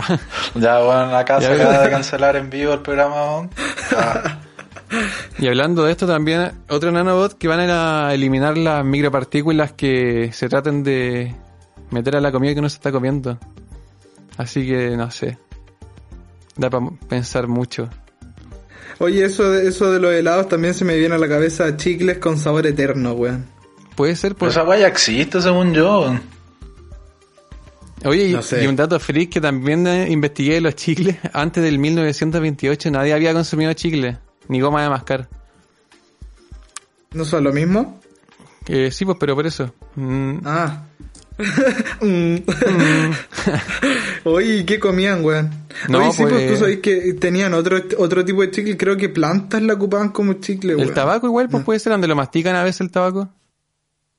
Ya, weón, acá Ya, se ya. acaba de cancelar en vivo el programa, weón. Ah, y hablando de esto también, otro nanobot que van a eliminar las micropartículas que se traten de meter a la comida que uno se está comiendo. Así que no sé. Da para pensar mucho. Oye, eso de, eso de los helados también se me viene a la cabeza chicles con sabor eterno, weón. Puede ser por... esa weá ya existe, según yo. Oye, y- No sé. y un dato freak que también eh, investigué de los chicles. Antes del 1928 nadie había consumido chicle, ni goma de mascar. ¿No son lo mismo? Eh, sí, pues, pero por eso. Mm, Ah. *laughs* Mm. Oye, ¿y qué comían, weón? No, Oye, sí, pues pues- tú sabés que tenían otro, otro tipo de chicle, creo que plantas la ocupaban como chicle, weón. el tabaco igual, pues puede ser donde lo mastican a veces el tabaco.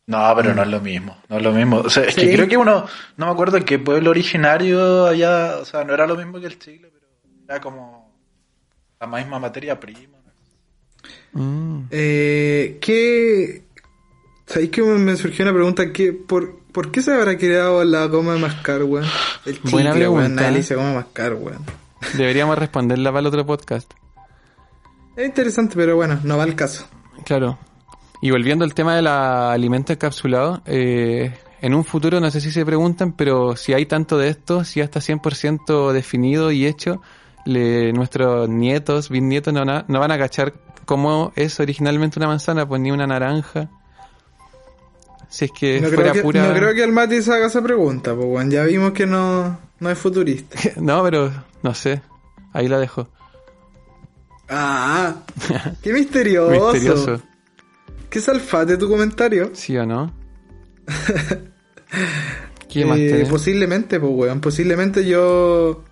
No, pero no es lo mismo, no es lo mismo. O sea, es Sí. que creo que uno, no me acuerdo en qué pueblo originario allá, o sea, no era lo mismo que el chicle, pero era como la misma materia prima. Mm. Eh, ¿Qué...? ¿Sabéis que me surgió una pregunta? ¿qué, por, ¿Por qué se habrá creado la goma de mascar, weón? El chicle, Buena weón. pregunta. Dice goma de mascar, weón. Deberíamos responderla para el otro podcast. Es interesante, pero bueno, no va al caso. Claro. Y volviendo al tema del alimento encapsulado, eh, en un futuro no sé si se preguntan, pero si hay tanto de esto, si ya está 100% definido y hecho, le- nuestros nietos, bisnietos no, van a- no van a cachar cómo es originalmente una manzana, pues ni una naranja. Si es que No fuera creo que, pura... no creo que el Mati se haga esa pregunta, pues, weón. Ya vimos que no, no es futurista. *laughs* No, pero no sé. Ahí la dejo. Ah, *laughs* qué misterioso. Misterioso. Qué salfate tu comentario. ¿Sí o no? *laughs* ¿Qué más Eh, posiblemente, pues, weón. Posiblemente yo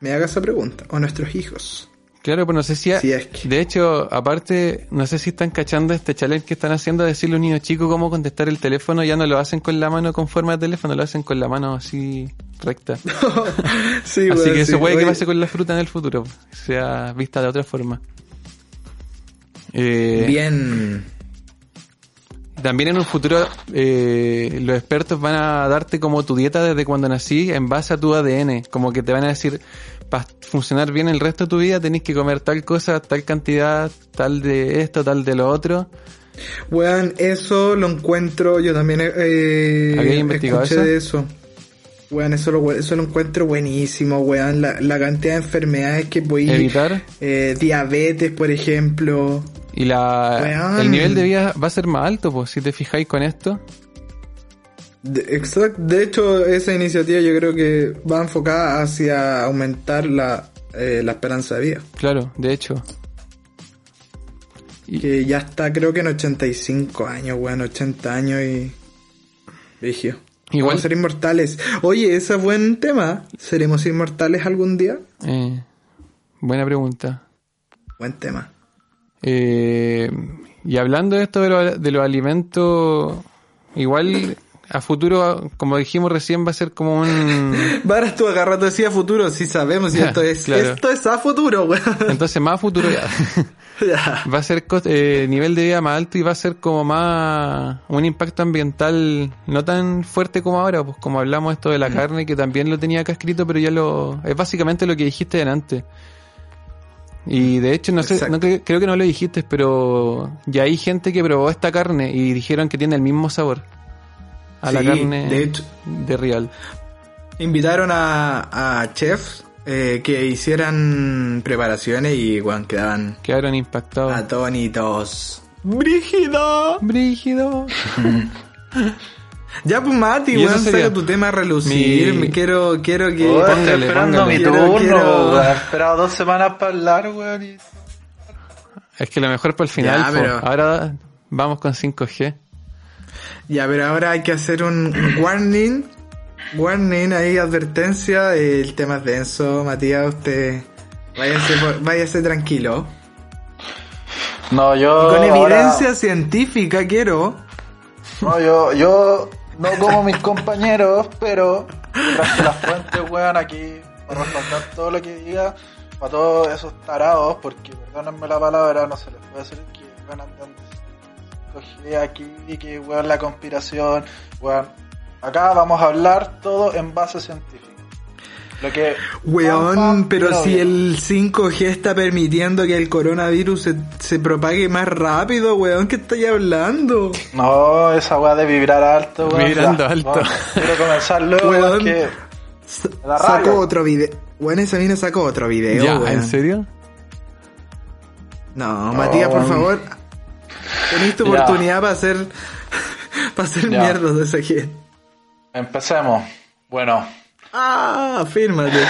me haga esa pregunta. O nuestros hijos. Claro, pero no sé si... Si es que- De hecho, aparte, no sé si están cachando este challenge que están haciendo de decirle a un niño chico cómo contestar el teléfono. Ya no lo hacen con la mano con forma de teléfono, lo hacen con la mano así recta. *laughs* sí, así que sí. eso puede que pase con la fruta en el futuro, sea vista de otra forma. Eh, Bien. También en un futuro eh, los expertos van a darte como tu dieta desde cuando nací en base a tu ADN. Como que te van a decir, para funcionar bien el resto de tu vida tenés que comer tal cosa, tal cantidad, tal de esto, tal de lo otro. Weón, eso lo encuentro, yo también eh, ¿Habías investigado escuché eso? de eso. Weón, eso lo, eso lo encuentro buenísimo, weón. La, la cantidad de enfermedades que podéis... Evitar. eh, diabetes, por ejemplo. Y la, el nivel de vida va a ser más alto, pues, si te fijáis con esto. De, exact- de hecho, esa iniciativa yo creo que va enfocada hacia aumentar la, eh, la esperanza de vida. Claro, de hecho. Y- Que ya está creo que en 85 años, weón, 80 años y... Vigio. Igual- Vamos a ser inmortales. Oye, ese es buen tema. ¿Seremos inmortales algún día? eh, buena pregunta. Buen tema. Eh, y hablando de esto de, lo- de los alimentos, igual a futuro, como dijimos recién, va a ser como un... *laughs* Varas tú agarra tu decía futuro, sí sabemos, y esto es, Claro. esto es a futuro, weón. *laughs* Entonces más a futuro ya. *laughs* Va a ser eh, nivel de vida más alto y va a ser como más un impacto ambiental no tan fuerte como ahora, pues como hablamos esto de la carne, que también lo tenía acá escrito, pero ya lo... Es básicamente lo que dijiste delante. Y de hecho, no sé, no cre- creo que no lo dijiste, pero ya hay gente que probó esta carne y dijeron que tiene el mismo sabor a la carne de hecho. de real. Invitaron a, a chefs eh, que hicieran preparaciones y weón, quedaban Quedaron impactados. atónitos. ¡Brígido! Brígido. *laughs* Ya pues Mati, Y eso weón, saca tu tema a relucir. mi- Me quiero, quiero que. Oh, estoy esperando póngale. mi turno, quiero-. He esperado dos semanas para hablar, weón. y- Es que lo mejor por el final. Ya, pero- Ahora vamos con 5G. Ya, pero ahora hay que hacer un, warning. Warning, ahí advertencia. El tema es denso, Matías. Usted váyase, por- váyase tranquilo. No, yo. Con ahora- evidencia científica quiero. No, yo, yo no como mis compañeros, pero traje las fuentes, weón, aquí para respaldar todo lo que diga para todos esos tarados, porque perdónenme la palabra, no se les puede hacer que weón andan cogí aquí y que weón la conspiración, weón. Acá vamos a hablar todo en base científica. Lo que Weón, pam, pam, pero si bien. el 5G está permitiendo que el coronavirus se, se propague más rápido, weón, ¿qué estáis hablando? No, esa weá de vibrar alto, weón. Vibrando ya, alto. quiero comenzar luego Weón. sacó rabia. otro video. Weón, esa mina sacó otro video, ya, weón. ¿en serio? No, Matías, por favor. Tenés tu Ya. oportunidad para hacer. *laughs* para hacer mierda de esa gente. empecemos. Bueno, Ah, fírmate. *laughs*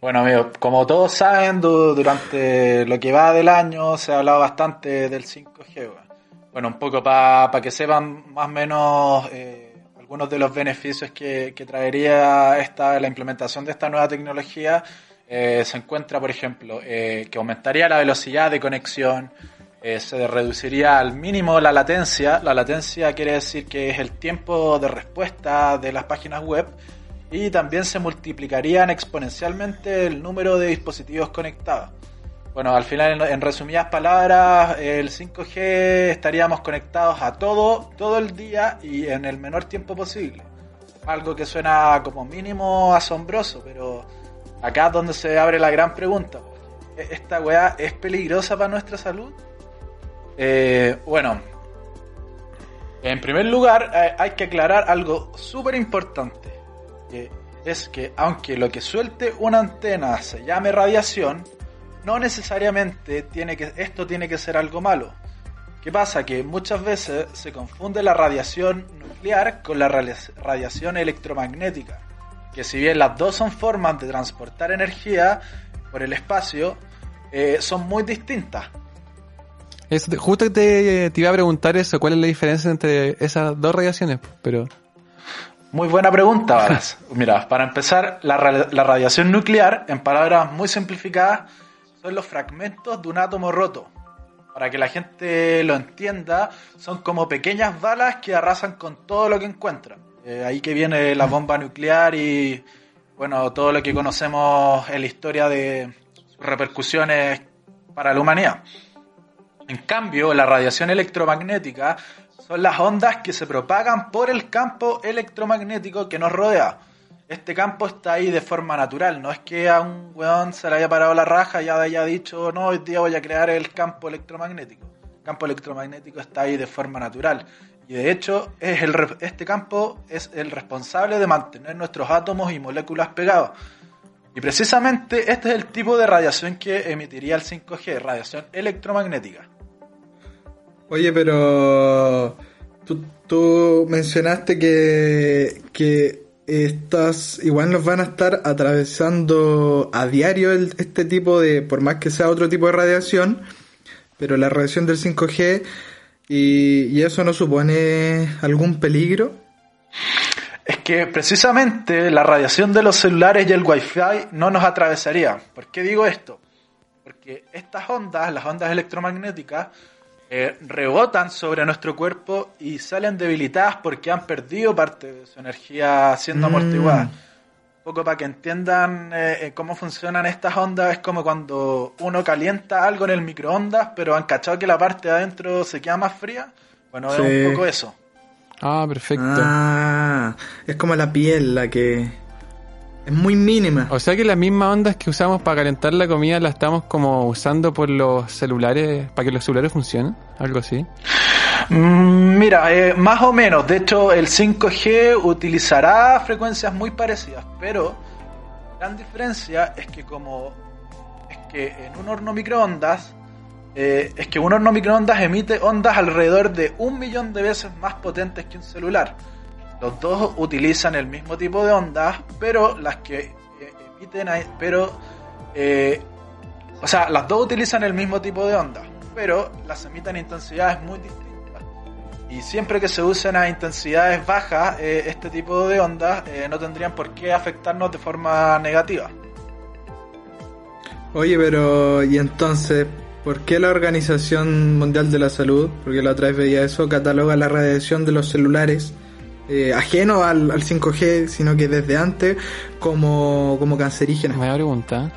Bueno, amigos, como todos saben, du- durante lo que va del año se ha hablado bastante del 5G. weón. Bueno, un poco para que sepan más o menos eh, algunos de los beneficios que, que traería esta, la implementación de esta nueva tecnología. eh, se encuentra, por ejemplo, eh, que aumentaría la velocidad de conexión, se reduciría al mínimo la latencia. La latencia quiere decir que es el tiempo de respuesta de las páginas web y también se multiplicarían exponencialmente el número de dispositivos conectados. Bueno, al final, en, resumidas palabras, el 5G estaríamos conectados a todo, todo el día y en el menor tiempo posible. Algo que suena como mínimo asombroso, pero acá es donde se abre la gran pregunta. ¿E- ¿Esta weá es peligrosa para nuestra salud? Eh, bueno, en primer lugar, eh, hay que aclarar algo súper importante, es que aunque lo que suelte una antena se llame radiación, no necesariamente tiene que, esto tiene que ser algo malo. ¿Qué pasa? Que muchas veces se confunde la radiación nuclear con la radiación electromagnética, que si bien las dos son formas de transportar energía por el espacio, eh, son muy distintas. Justo te, te iba a preguntar eso, ¿cuál es la diferencia entre esas dos radiaciones? Pero Muy buena pregunta, Varas. Mira, para empezar, la, la radiación nuclear, en palabras muy simplificadas, son los fragmentos de un átomo roto. Para que la gente lo entienda, son como pequeñas balas que arrasan con todo lo que encuentran. Eh, ahí que viene la bomba nuclear y, bueno, todo lo que conocemos en la historia de sus repercusiones para la humanidad. En cambio, la radiación electromagnética son las ondas que se propagan por el campo electromagnético que nos rodea. Este campo está ahí de forma natural, no es que a un weón se le haya parado la raja y haya dicho, no, hoy día voy a crear el campo electromagnético. El campo electromagnético está ahí de forma natural. Y de hecho, es el, este campo es el responsable de mantener nuestros átomos y moléculas pegados. Y precisamente este es el tipo de radiación que emitiría el 5G, radiación electromagnética. Oye, pero. Tú, mencionaste que. que estas igual nos van a estar atravesando a diario el- este tipo de. por más que sea otro tipo de radiación, pero la radiación del 5G. Y, y eso no supone algún peligro. Es que precisamente la radiación de los celulares y el wifi no nos atravesaría. ¿Por qué digo esto? Porque estas ondas, las ondas electromagnéticas, eh, rebotan sobre nuestro cuerpo y salen debilitadas porque han perdido parte de su energía siendo Mm. amortiguada. Un poco para que entiendan eh, eh, cómo funcionan estas ondas, es como cuando uno calienta algo en el microondas, pero han cachado que la parte de adentro se queda más fría. Bueno, Sí. es un poco eso. Ah, perfecto. Ah, es como la piel, la que. Es muy mínima. O sea que las mismas ondas que usamos para calentar la comida las estamos como usando por los celulares, para que los celulares funcionen, algo así. Mm, Mira, eh, más o menos. De hecho, el 5G utilizará frecuencias muy parecidas, pero gran diferencia es que como es que en un horno microondas eh, es que un horno microondas emite ondas alrededor de un millón de veces más potentes que un celular. Los dos utilizan el mismo tipo de ondas, pero las que eh, emiten, pero, eh, o sea, las dos utilizan el mismo tipo de ondas, pero las emiten a intensidades muy distintas. Y siempre que se usen a intensidades bajas, este tipo de ondas no tendrían por qué afectarnos de forma negativa. Oye, pero ¿y entonces ¿Por qué la Organización Mundial de la Salud, porque la otra vez veía eso, cataloga la radiación de los celulares eh, ajeno al, 5G, sino que desde antes como, como cancerígena? Me pregunta.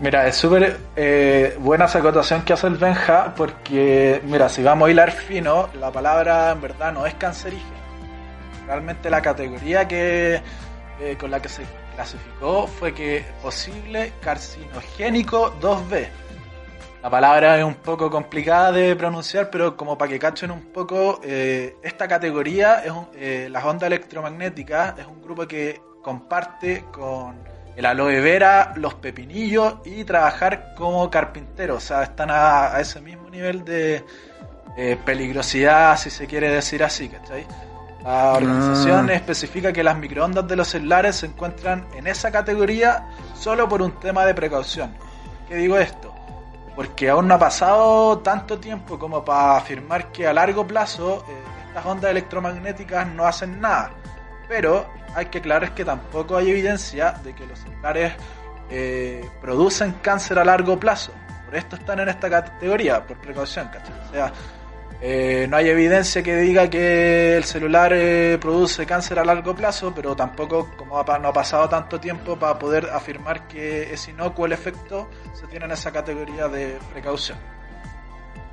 Mira, es súper eh, buena esa acotación que hace el Benja, porque, mira, si vamos a hilar fino, la palabra en verdad no es cancerígena. Realmente la categoría que eh, con la que se clasificó fue que posible carcinogénico 2B la palabra es un poco complicada de pronunciar, pero como para que cachen un poco, eh, esta categoría, es eh, las ondas electromagnéticas, es un grupo que comparte con el aloe vera, los pepinillos y trabajar como carpintero. O sea, están a, ese mismo nivel de eh, peligrosidad, si se quiere decir así, ¿cachai? La organización ah. especifica que las microondas de los celulares se encuentran en esa categoría solo por un tema de precaución. ¿Qué digo esto? Porque aún no ha pasado tanto tiempo como para afirmar que a largo plazo eh, estas ondas electromagnéticas no hacen nada. Pero hay que aclarar que tampoco hay evidencia de que los celulares eh, producen cáncer a largo plazo. Por esto están en esta categoría, por precaución, ¿cachai? O sea, eh, no hay evidencia que diga que el celular eh, produce cáncer a largo plazo, pero tampoco como no ha pasado tanto tiempo para poder afirmar que es inocuo el efecto, se tiene en esa categoría de precaución.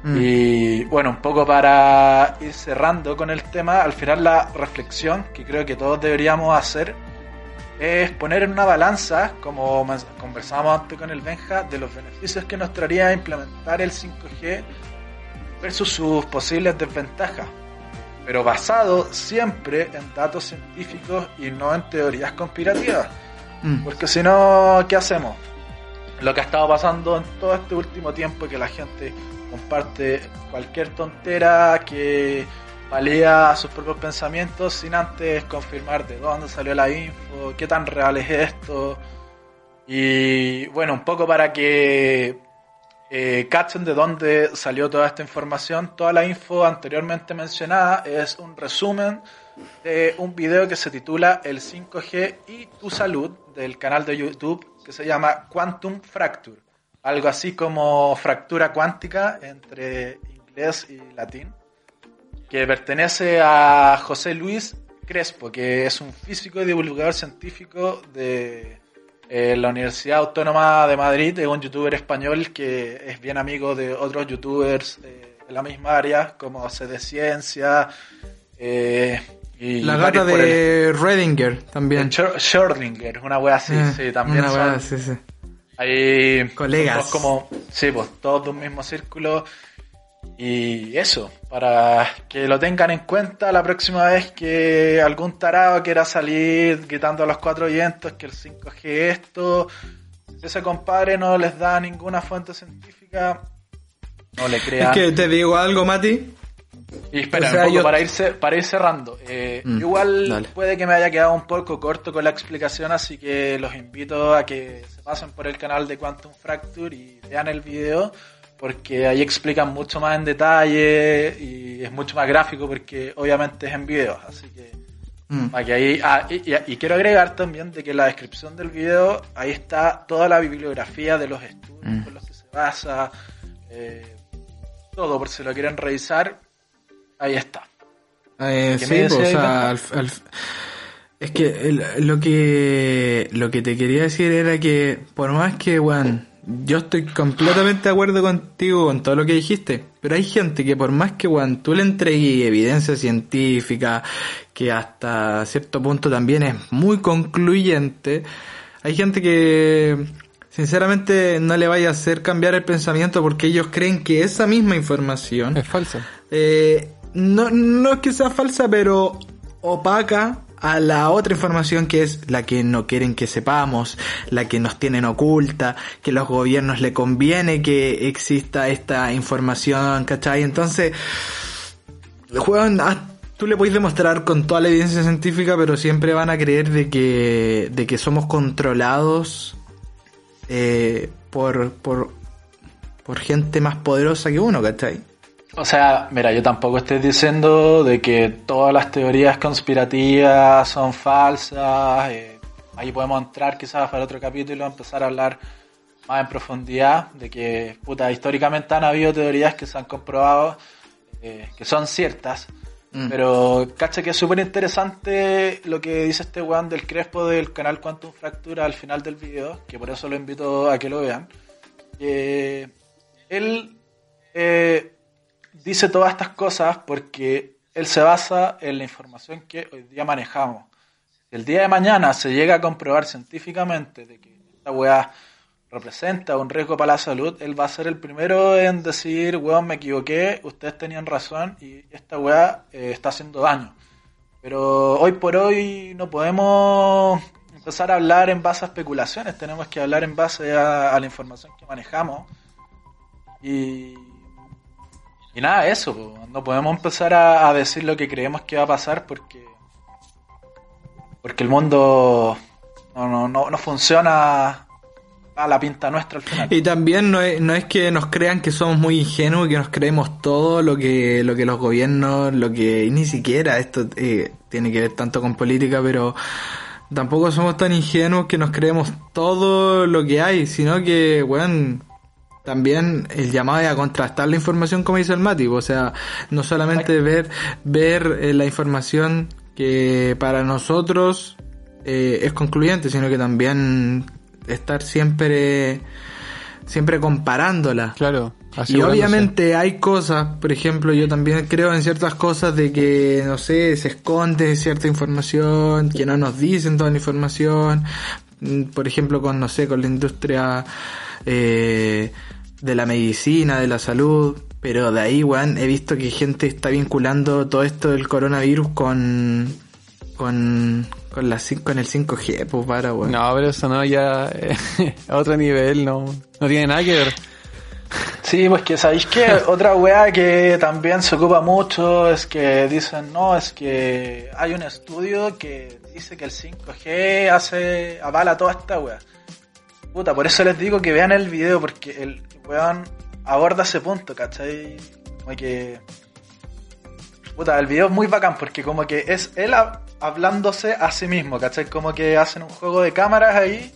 Mm. Y bueno, un poco para ir cerrando con el tema, al final la reflexión que creo que todos deberíamos hacer es poner en una balanza, como conversábamos antes con el Benja, de los beneficios que nos traería implementar el 5G versus sus posibles desventajas, pero basado siempre en datos científicos y no en teorías conspirativas. Mm. Porque si no, ¿qué hacemos? Lo que ha estado pasando en todo este último tiempo que la gente comparte cualquier tontera que valía sus propios pensamientos sin antes confirmar de dónde salió la info, qué tan real es esto. Y bueno, un poco para que eh, cachen de dónde salió toda esta información. Toda la info anteriormente mencionada es un resumen de un video que se titula El 5G y tu salud del canal de YouTube que se llama Quantum Fracture. Algo así como fractura cuántica entre inglés y latín. Que pertenece a José Luis Crespo, que es un físico y divulgador científico de en la Universidad Autónoma de Madrid es un youtuber español que es bien amigo de otros youtubers eh, de la misma área, como CD Ciencia. Eh, y la gata de Redinger también. Schrödinger, una wea así, eh, sí, también una son. sí, sí. Hay colegas. como, sí, pues todos de un mismo círculo y eso, para que lo tengan en cuenta la próxima vez que algún tarado quiera salir gritando a los cuatro vientos que el 5G esto, si ese compadre no les da ninguna fuente científica, no le crean. Es que te digo algo, Mati. Y espera, un poco para, irse, para ir cerrando. Eh, mm, igual puede que me haya quedado un poco corto con la explicación, así que los invito a que se pasen por el canal de Quantum Fracture y vean el video porque ahí explican mucho más en detalle y es mucho más gráfico porque obviamente es en video, así que mm. que ahí ah, y, quiero agregar también de que en la descripción del video ahí está toda la bibliografía de los estudios mm. con los que se basa, eh, todo por si lo quieren revisar, ahí está. Eh, sí, pues, o sea, es que lo que lo que te quería decir era que por más que, bueno, yo estoy completamente de acuerdo contigo con todo lo que dijiste, pero hay gente que por más que cuando tú le entregues evidencia científica, que hasta cierto punto también es muy concluyente, hay gente que sinceramente no le vaya a hacer cambiar el pensamiento porque ellos creen que esa misma información es falsa. Eh, no, no es que sea falsa, pero opaca a la otra información que es la que no quieren que sepamos, la que nos tienen oculta, que los gobiernos le conviene que exista esta información, ¿cachai? Entonces, juegan, ah, tú le puedes demostrar con toda la evidencia científica, pero siempre van a creer de que, de que somos controlados eh, por, por, por gente más poderosa que uno, ¿cachai? O sea, mira, yo tampoco estoy diciendo de que todas las teorías conspirativas son falsas. eh, ahí podemos entrar quizás para otro capítulo, empezar a hablar más en profundidad de que, puta, históricamente han habido teorías que se han comprobado eh, que son ciertas. Mm. Pero, cacha que es súper interesante lo que dice este weón del Crespo del canal Quantum Fractura al final del video, que por eso lo invito a que lo vean. Que él eh, dice todas estas cosas porque él se basa en la información que hoy día manejamos. Si el día de mañana se llega a comprobar científicamente de que esta weá representa un riesgo para la salud, él va a ser el primero en decir, weón, me equivoqué, ustedes tenían razón y esta weá eh, está haciendo daño. Pero hoy por hoy no podemos empezar a hablar en base a especulaciones, tenemos que hablar en base a, a la información que manejamos. Y, y nada, eso, no podemos empezar a, decir lo que creemos que va a pasar porque porque el mundo no, no, no, no funciona a la pinta nuestra al final. Y también no es, no es que nos crean que somos muy ingenuos y que nos creemos todo lo que, lo que los gobiernos, lo que ni siquiera esto eh, tiene que ver tanto con política, pero tampoco somos tan ingenuos que nos creemos todo lo que hay, sino que, bueno, también el llamado es a contrastar la información como dice el Mati, o sea, no solamente ver, ver eh, la información que para nosotros eh, es concluyente, sino que también estar siempre siempre comparándola. Claro. Y obviamente hay cosas, por ejemplo, yo también creo en ciertas cosas de que, no sé, se esconde cierta información, que no nos dicen toda la información, Mm, por ejemplo, con, no sé, con la industria eh, de la medicina, de la salud, pero de ahí, weón, he visto que gente está vinculando todo esto del coronavirus con, con, con, la, con el 5G, pues para, weón. No, pero eso no, ya eh, *laughs* a otro nivel, no, no tiene nada que ver. Sí, pues que sabéis que *laughs* otra weá que también se ocupa mucho es que dicen, no, es que hay un estudio que dice que el 5G hace, avala toda esta weá. Puta, por eso les digo que vean el video porque el weón aborda ese punto, ¿cachai? Como que... Puta, el video es muy bacán porque como que es él hab- hablándose a sí mismo, ¿cachai? Como que hacen un juego de cámaras ahí.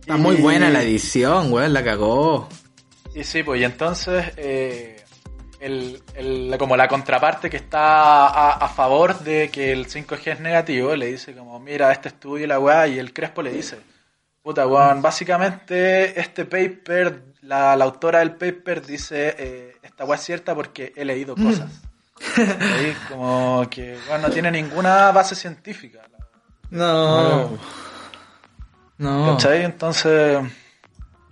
Está muy buena la edición, weón, la cagó. y sí, pues y entonces eh, el, el- como la contraparte que está a, a favor de que el 5G es negativo, le dice como, mira, este estudio y la weá, y el Crespo le dice, puta weón, básicamente este paper, la, la autora del paper dice, eh, esta weá es cierta porque he leído cosas. Ahí como que, weón, no tiene ninguna base científica. No. No. ¿Cachai? Entonces...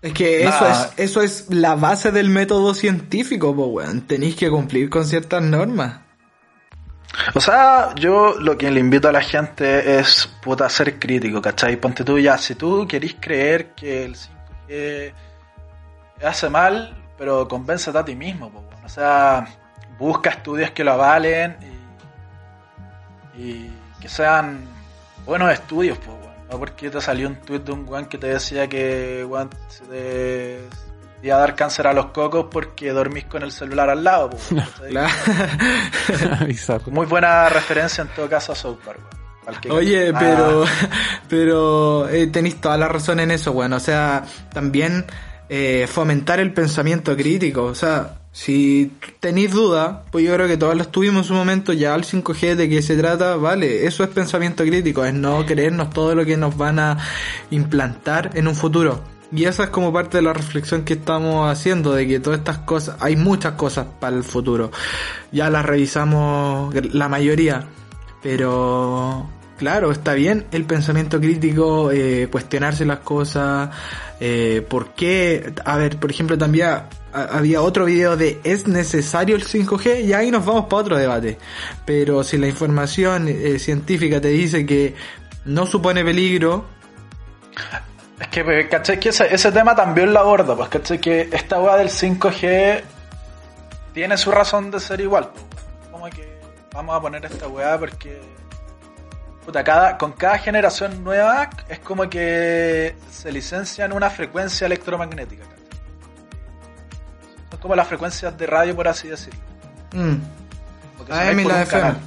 Es que eso es, eso es la base del método científico, weón. Tenéis que cumplir con ciertas normas. O sea, yo lo que le invito a la gente es puta ser crítico, ¿cachai? Ponte tú ya, si tú querís creer que el 5G hace mal, pero convéncete a ti mismo, po, o sea, busca estudios que lo avalen y, que sean buenos estudios, weón. No porque te salió un tweet de un weón que te decía que iba a dar cáncer a los cocos porque dormís con el celular al lado. *laughs* Claro. *laughs* Muy buena referencia en todo caso a South Park, Oye, Ah, pero, *laughs* pero eh, tenéis toda la razón en eso, weón. O sea, también eh, fomentar el pensamiento crítico. O sea, si tenéis duda, pues yo creo que todos los tuvimos en su momento, ya al 5G de qué se trata, vale, eso es pensamiento crítico, es no creernos todo lo que nos van a implantar en un futuro. Y esa es como parte de la reflexión que estamos haciendo, de que todas estas cosas, hay muchas cosas para el futuro. Ya las revisamos la mayoría, pero claro, está bien el pensamiento crítico, eh, cuestionarse las cosas, eh, por qué, a ver, por ejemplo, también ha- había otro video de ¿es necesario el 5G? Y ahí nos vamos para otro debate. Pero si la información eh, científica te dice que no supone peligro, Es que, pues, ¿cachai? Que ese, ese tema también lo aborda, pues, ¿cachai? Que esta weá del 5G tiene su razón de ser igual. pues. Como que vamos a poner esta weá porque. Puta, cada, con cada generación nueva es como que se licencian una frecuencia electromagnética. Son como las frecuencias de radio, por así decirlo. mm, Porque AM y la FM. canal.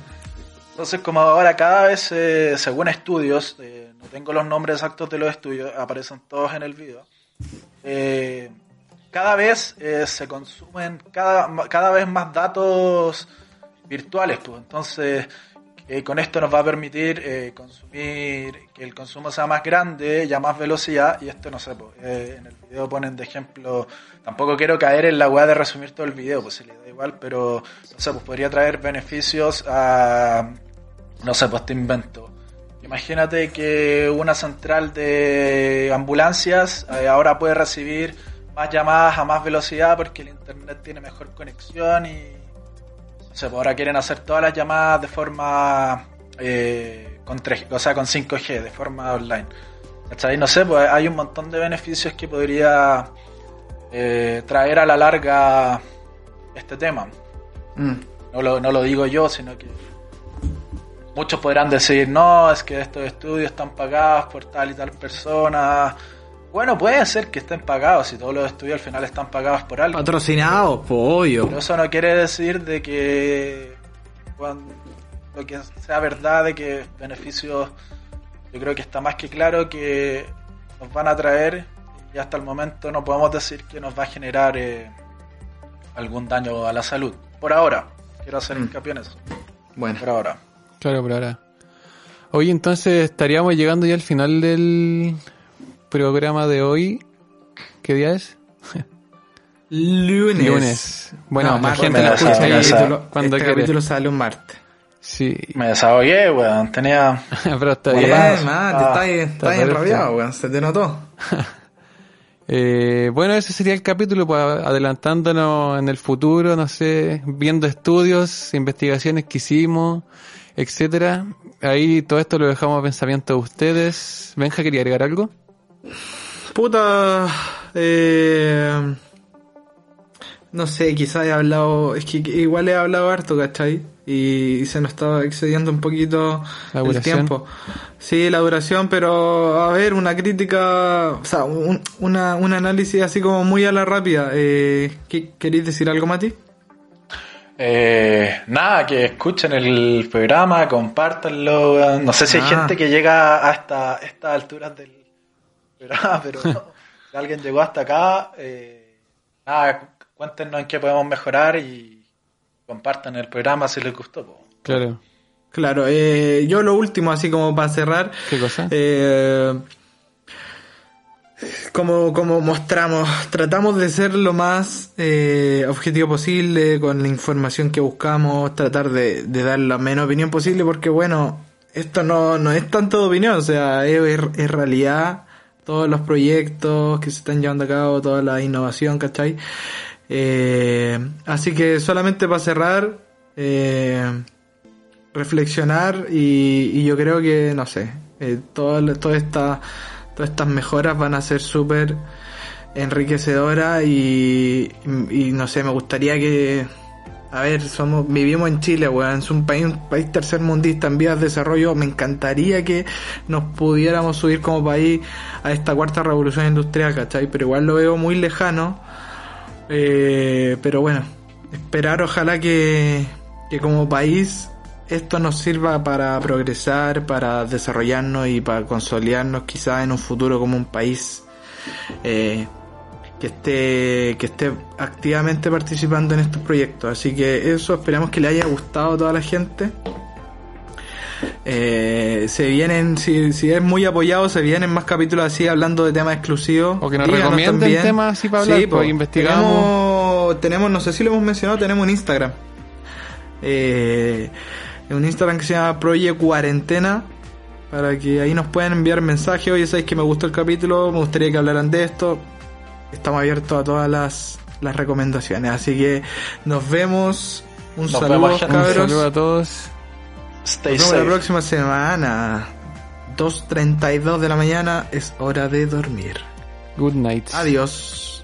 Entonces, como ahora cada vez, eh, según estudios, eh, tengo los nombres exactos de los estudios, aparecen todos en el video, eh, cada vez eh, se consumen cada, cada vez más datos virtuales. Pues. Entonces, eh, con esto nos va a permitir consumir, que el consumo sea más grande y más velocidad. Y esto no sé, pues, eh, en el video ponen de ejemplo, tampoco quiero caer en la weá de resumir todo el video, pues si le da igual, pero no sé, pues podría traer beneficios a, no sé, pues te invento. Imagínate que una central de ambulancias eh, ahora puede recibir más llamadas a más velocidad porque el internet tiene mejor conexión y no sé, pues ahora quieren hacer todas las llamadas de forma eh, con 3, o sea, con 5G, de forma online. ¿Cachai? No sé, pues hay un montón de beneficios que podría eh, traer a la larga este tema. mm, No lo, no lo digo yo, sino que muchos podrán decir, no, es que estos estudios están pagados por tal y tal persona. Bueno, puede ser que estén pagados, si todos los estudios al final están pagados por algo. patrocinados, obvio. Pero eso no quiere decir de que cuando, lo que sea verdad, de que beneficios, yo creo que está más que claro que nos van a traer y hasta el momento no podemos decir que nos va a generar eh, algún daño a la salud. Por ahora, quiero hacer Mm. hincapié en eso. Bueno, Por ahora. Claro, por ahora. Oye, entonces estaríamos llegando ya al final del programa de hoy. ¿Qué día es? lunes. Lunes. Bueno, No, la martes, gente lo escucha capítulo- cuando este capítulo sale un martes. Sí, Me desahogué, weón. Tenía. *laughs* pero está Bueno, bien. Bien, man, Ah, está ahí, está está ahí enrabiado, weón, se te notó. *laughs* Eh, bueno, ese sería el capítulo, pues, adelantándonos en el futuro, no sé, viendo estudios, investigaciones que hicimos, etcétera. Ahí todo esto lo dejamos a pensamiento de ustedes. Benja, ¿quería agregar algo? Puta, eh, no sé, quizás he hablado, es que igual he hablado harto, ¿cachai? Y, se nos estaba excediendo un poquito La el tiempo. Sí, la duración, pero a ver, una crítica, o sea, un, una, un análisis así como muy a la rápida. Eh, ¿qué- ¿Queréis decir algo, Mati? Eh, nada, que escuchen el programa, compártanlo. No sé si hay Ah. gente que llega hasta estas alturas del programa, *laughs* pero si alguien llegó hasta acá, eh, nada, cu- cuéntenos en qué podemos mejorar y compartan el programa si les gustó. po. Claro. Claro, eh, yo lo último, así como para cerrar, ¿Qué cosa? Eh, como, como mostramos, tratamos de ser lo más eh, objetivo posible con la información que buscamos, tratar de, dar la menos opinión posible, porque bueno, esto no, no es tanto de opinión, o sea, es, realidad, todos los proyectos que se están llevando a cabo, toda la innovación, ¿cachai? Eh, así que solamente para cerrar, eh, reflexionar y, yo creo que, no sé, eh, todas toda esta, estas mejoras van a ser súper enriquecedoras y, y, y no sé, me gustaría que, a ver, somos vivimos en Chile, weón, es un país, un país tercermundista en vías de desarrollo, me encantaría que nos pudiéramos subir como país a esta cuarta revolución industrial, ¿cachai? Pero igual lo veo muy lejano, eh, pero bueno, esperar ojalá que, que como país esto nos sirva para progresar, para desarrollarnos y para consolidarnos quizás en un futuro como un país eh, que esté que esté activamente participando en estos proyectos. Así que eso esperamos que le haya gustado a toda la gente. Eh, se vienen, si, si es muy apoyado, se vienen más capítulos así hablando de temas exclusivos. O que nos Díganos recomienden también. temas así para hablar, Sí, pues, investigamos. Tenemos, tenemos, no sé si lo hemos mencionado, tenemos un Instagram. Eh, un Instagram que se llama Project Cuarentena. para que ahí nos puedan enviar mensajes. Oye, sabéis que me gustó el capítulo, me gustaría que hablaran de esto. Estamos abiertos a todas las, las recomendaciones. Así que nos vemos. Un Nos saludo, vemos, gente. Un cabros. saludo a todos. Stay Nos vemos la próxima semana. 2.32 de la mañana es hora de dormir. Good night. Adiós.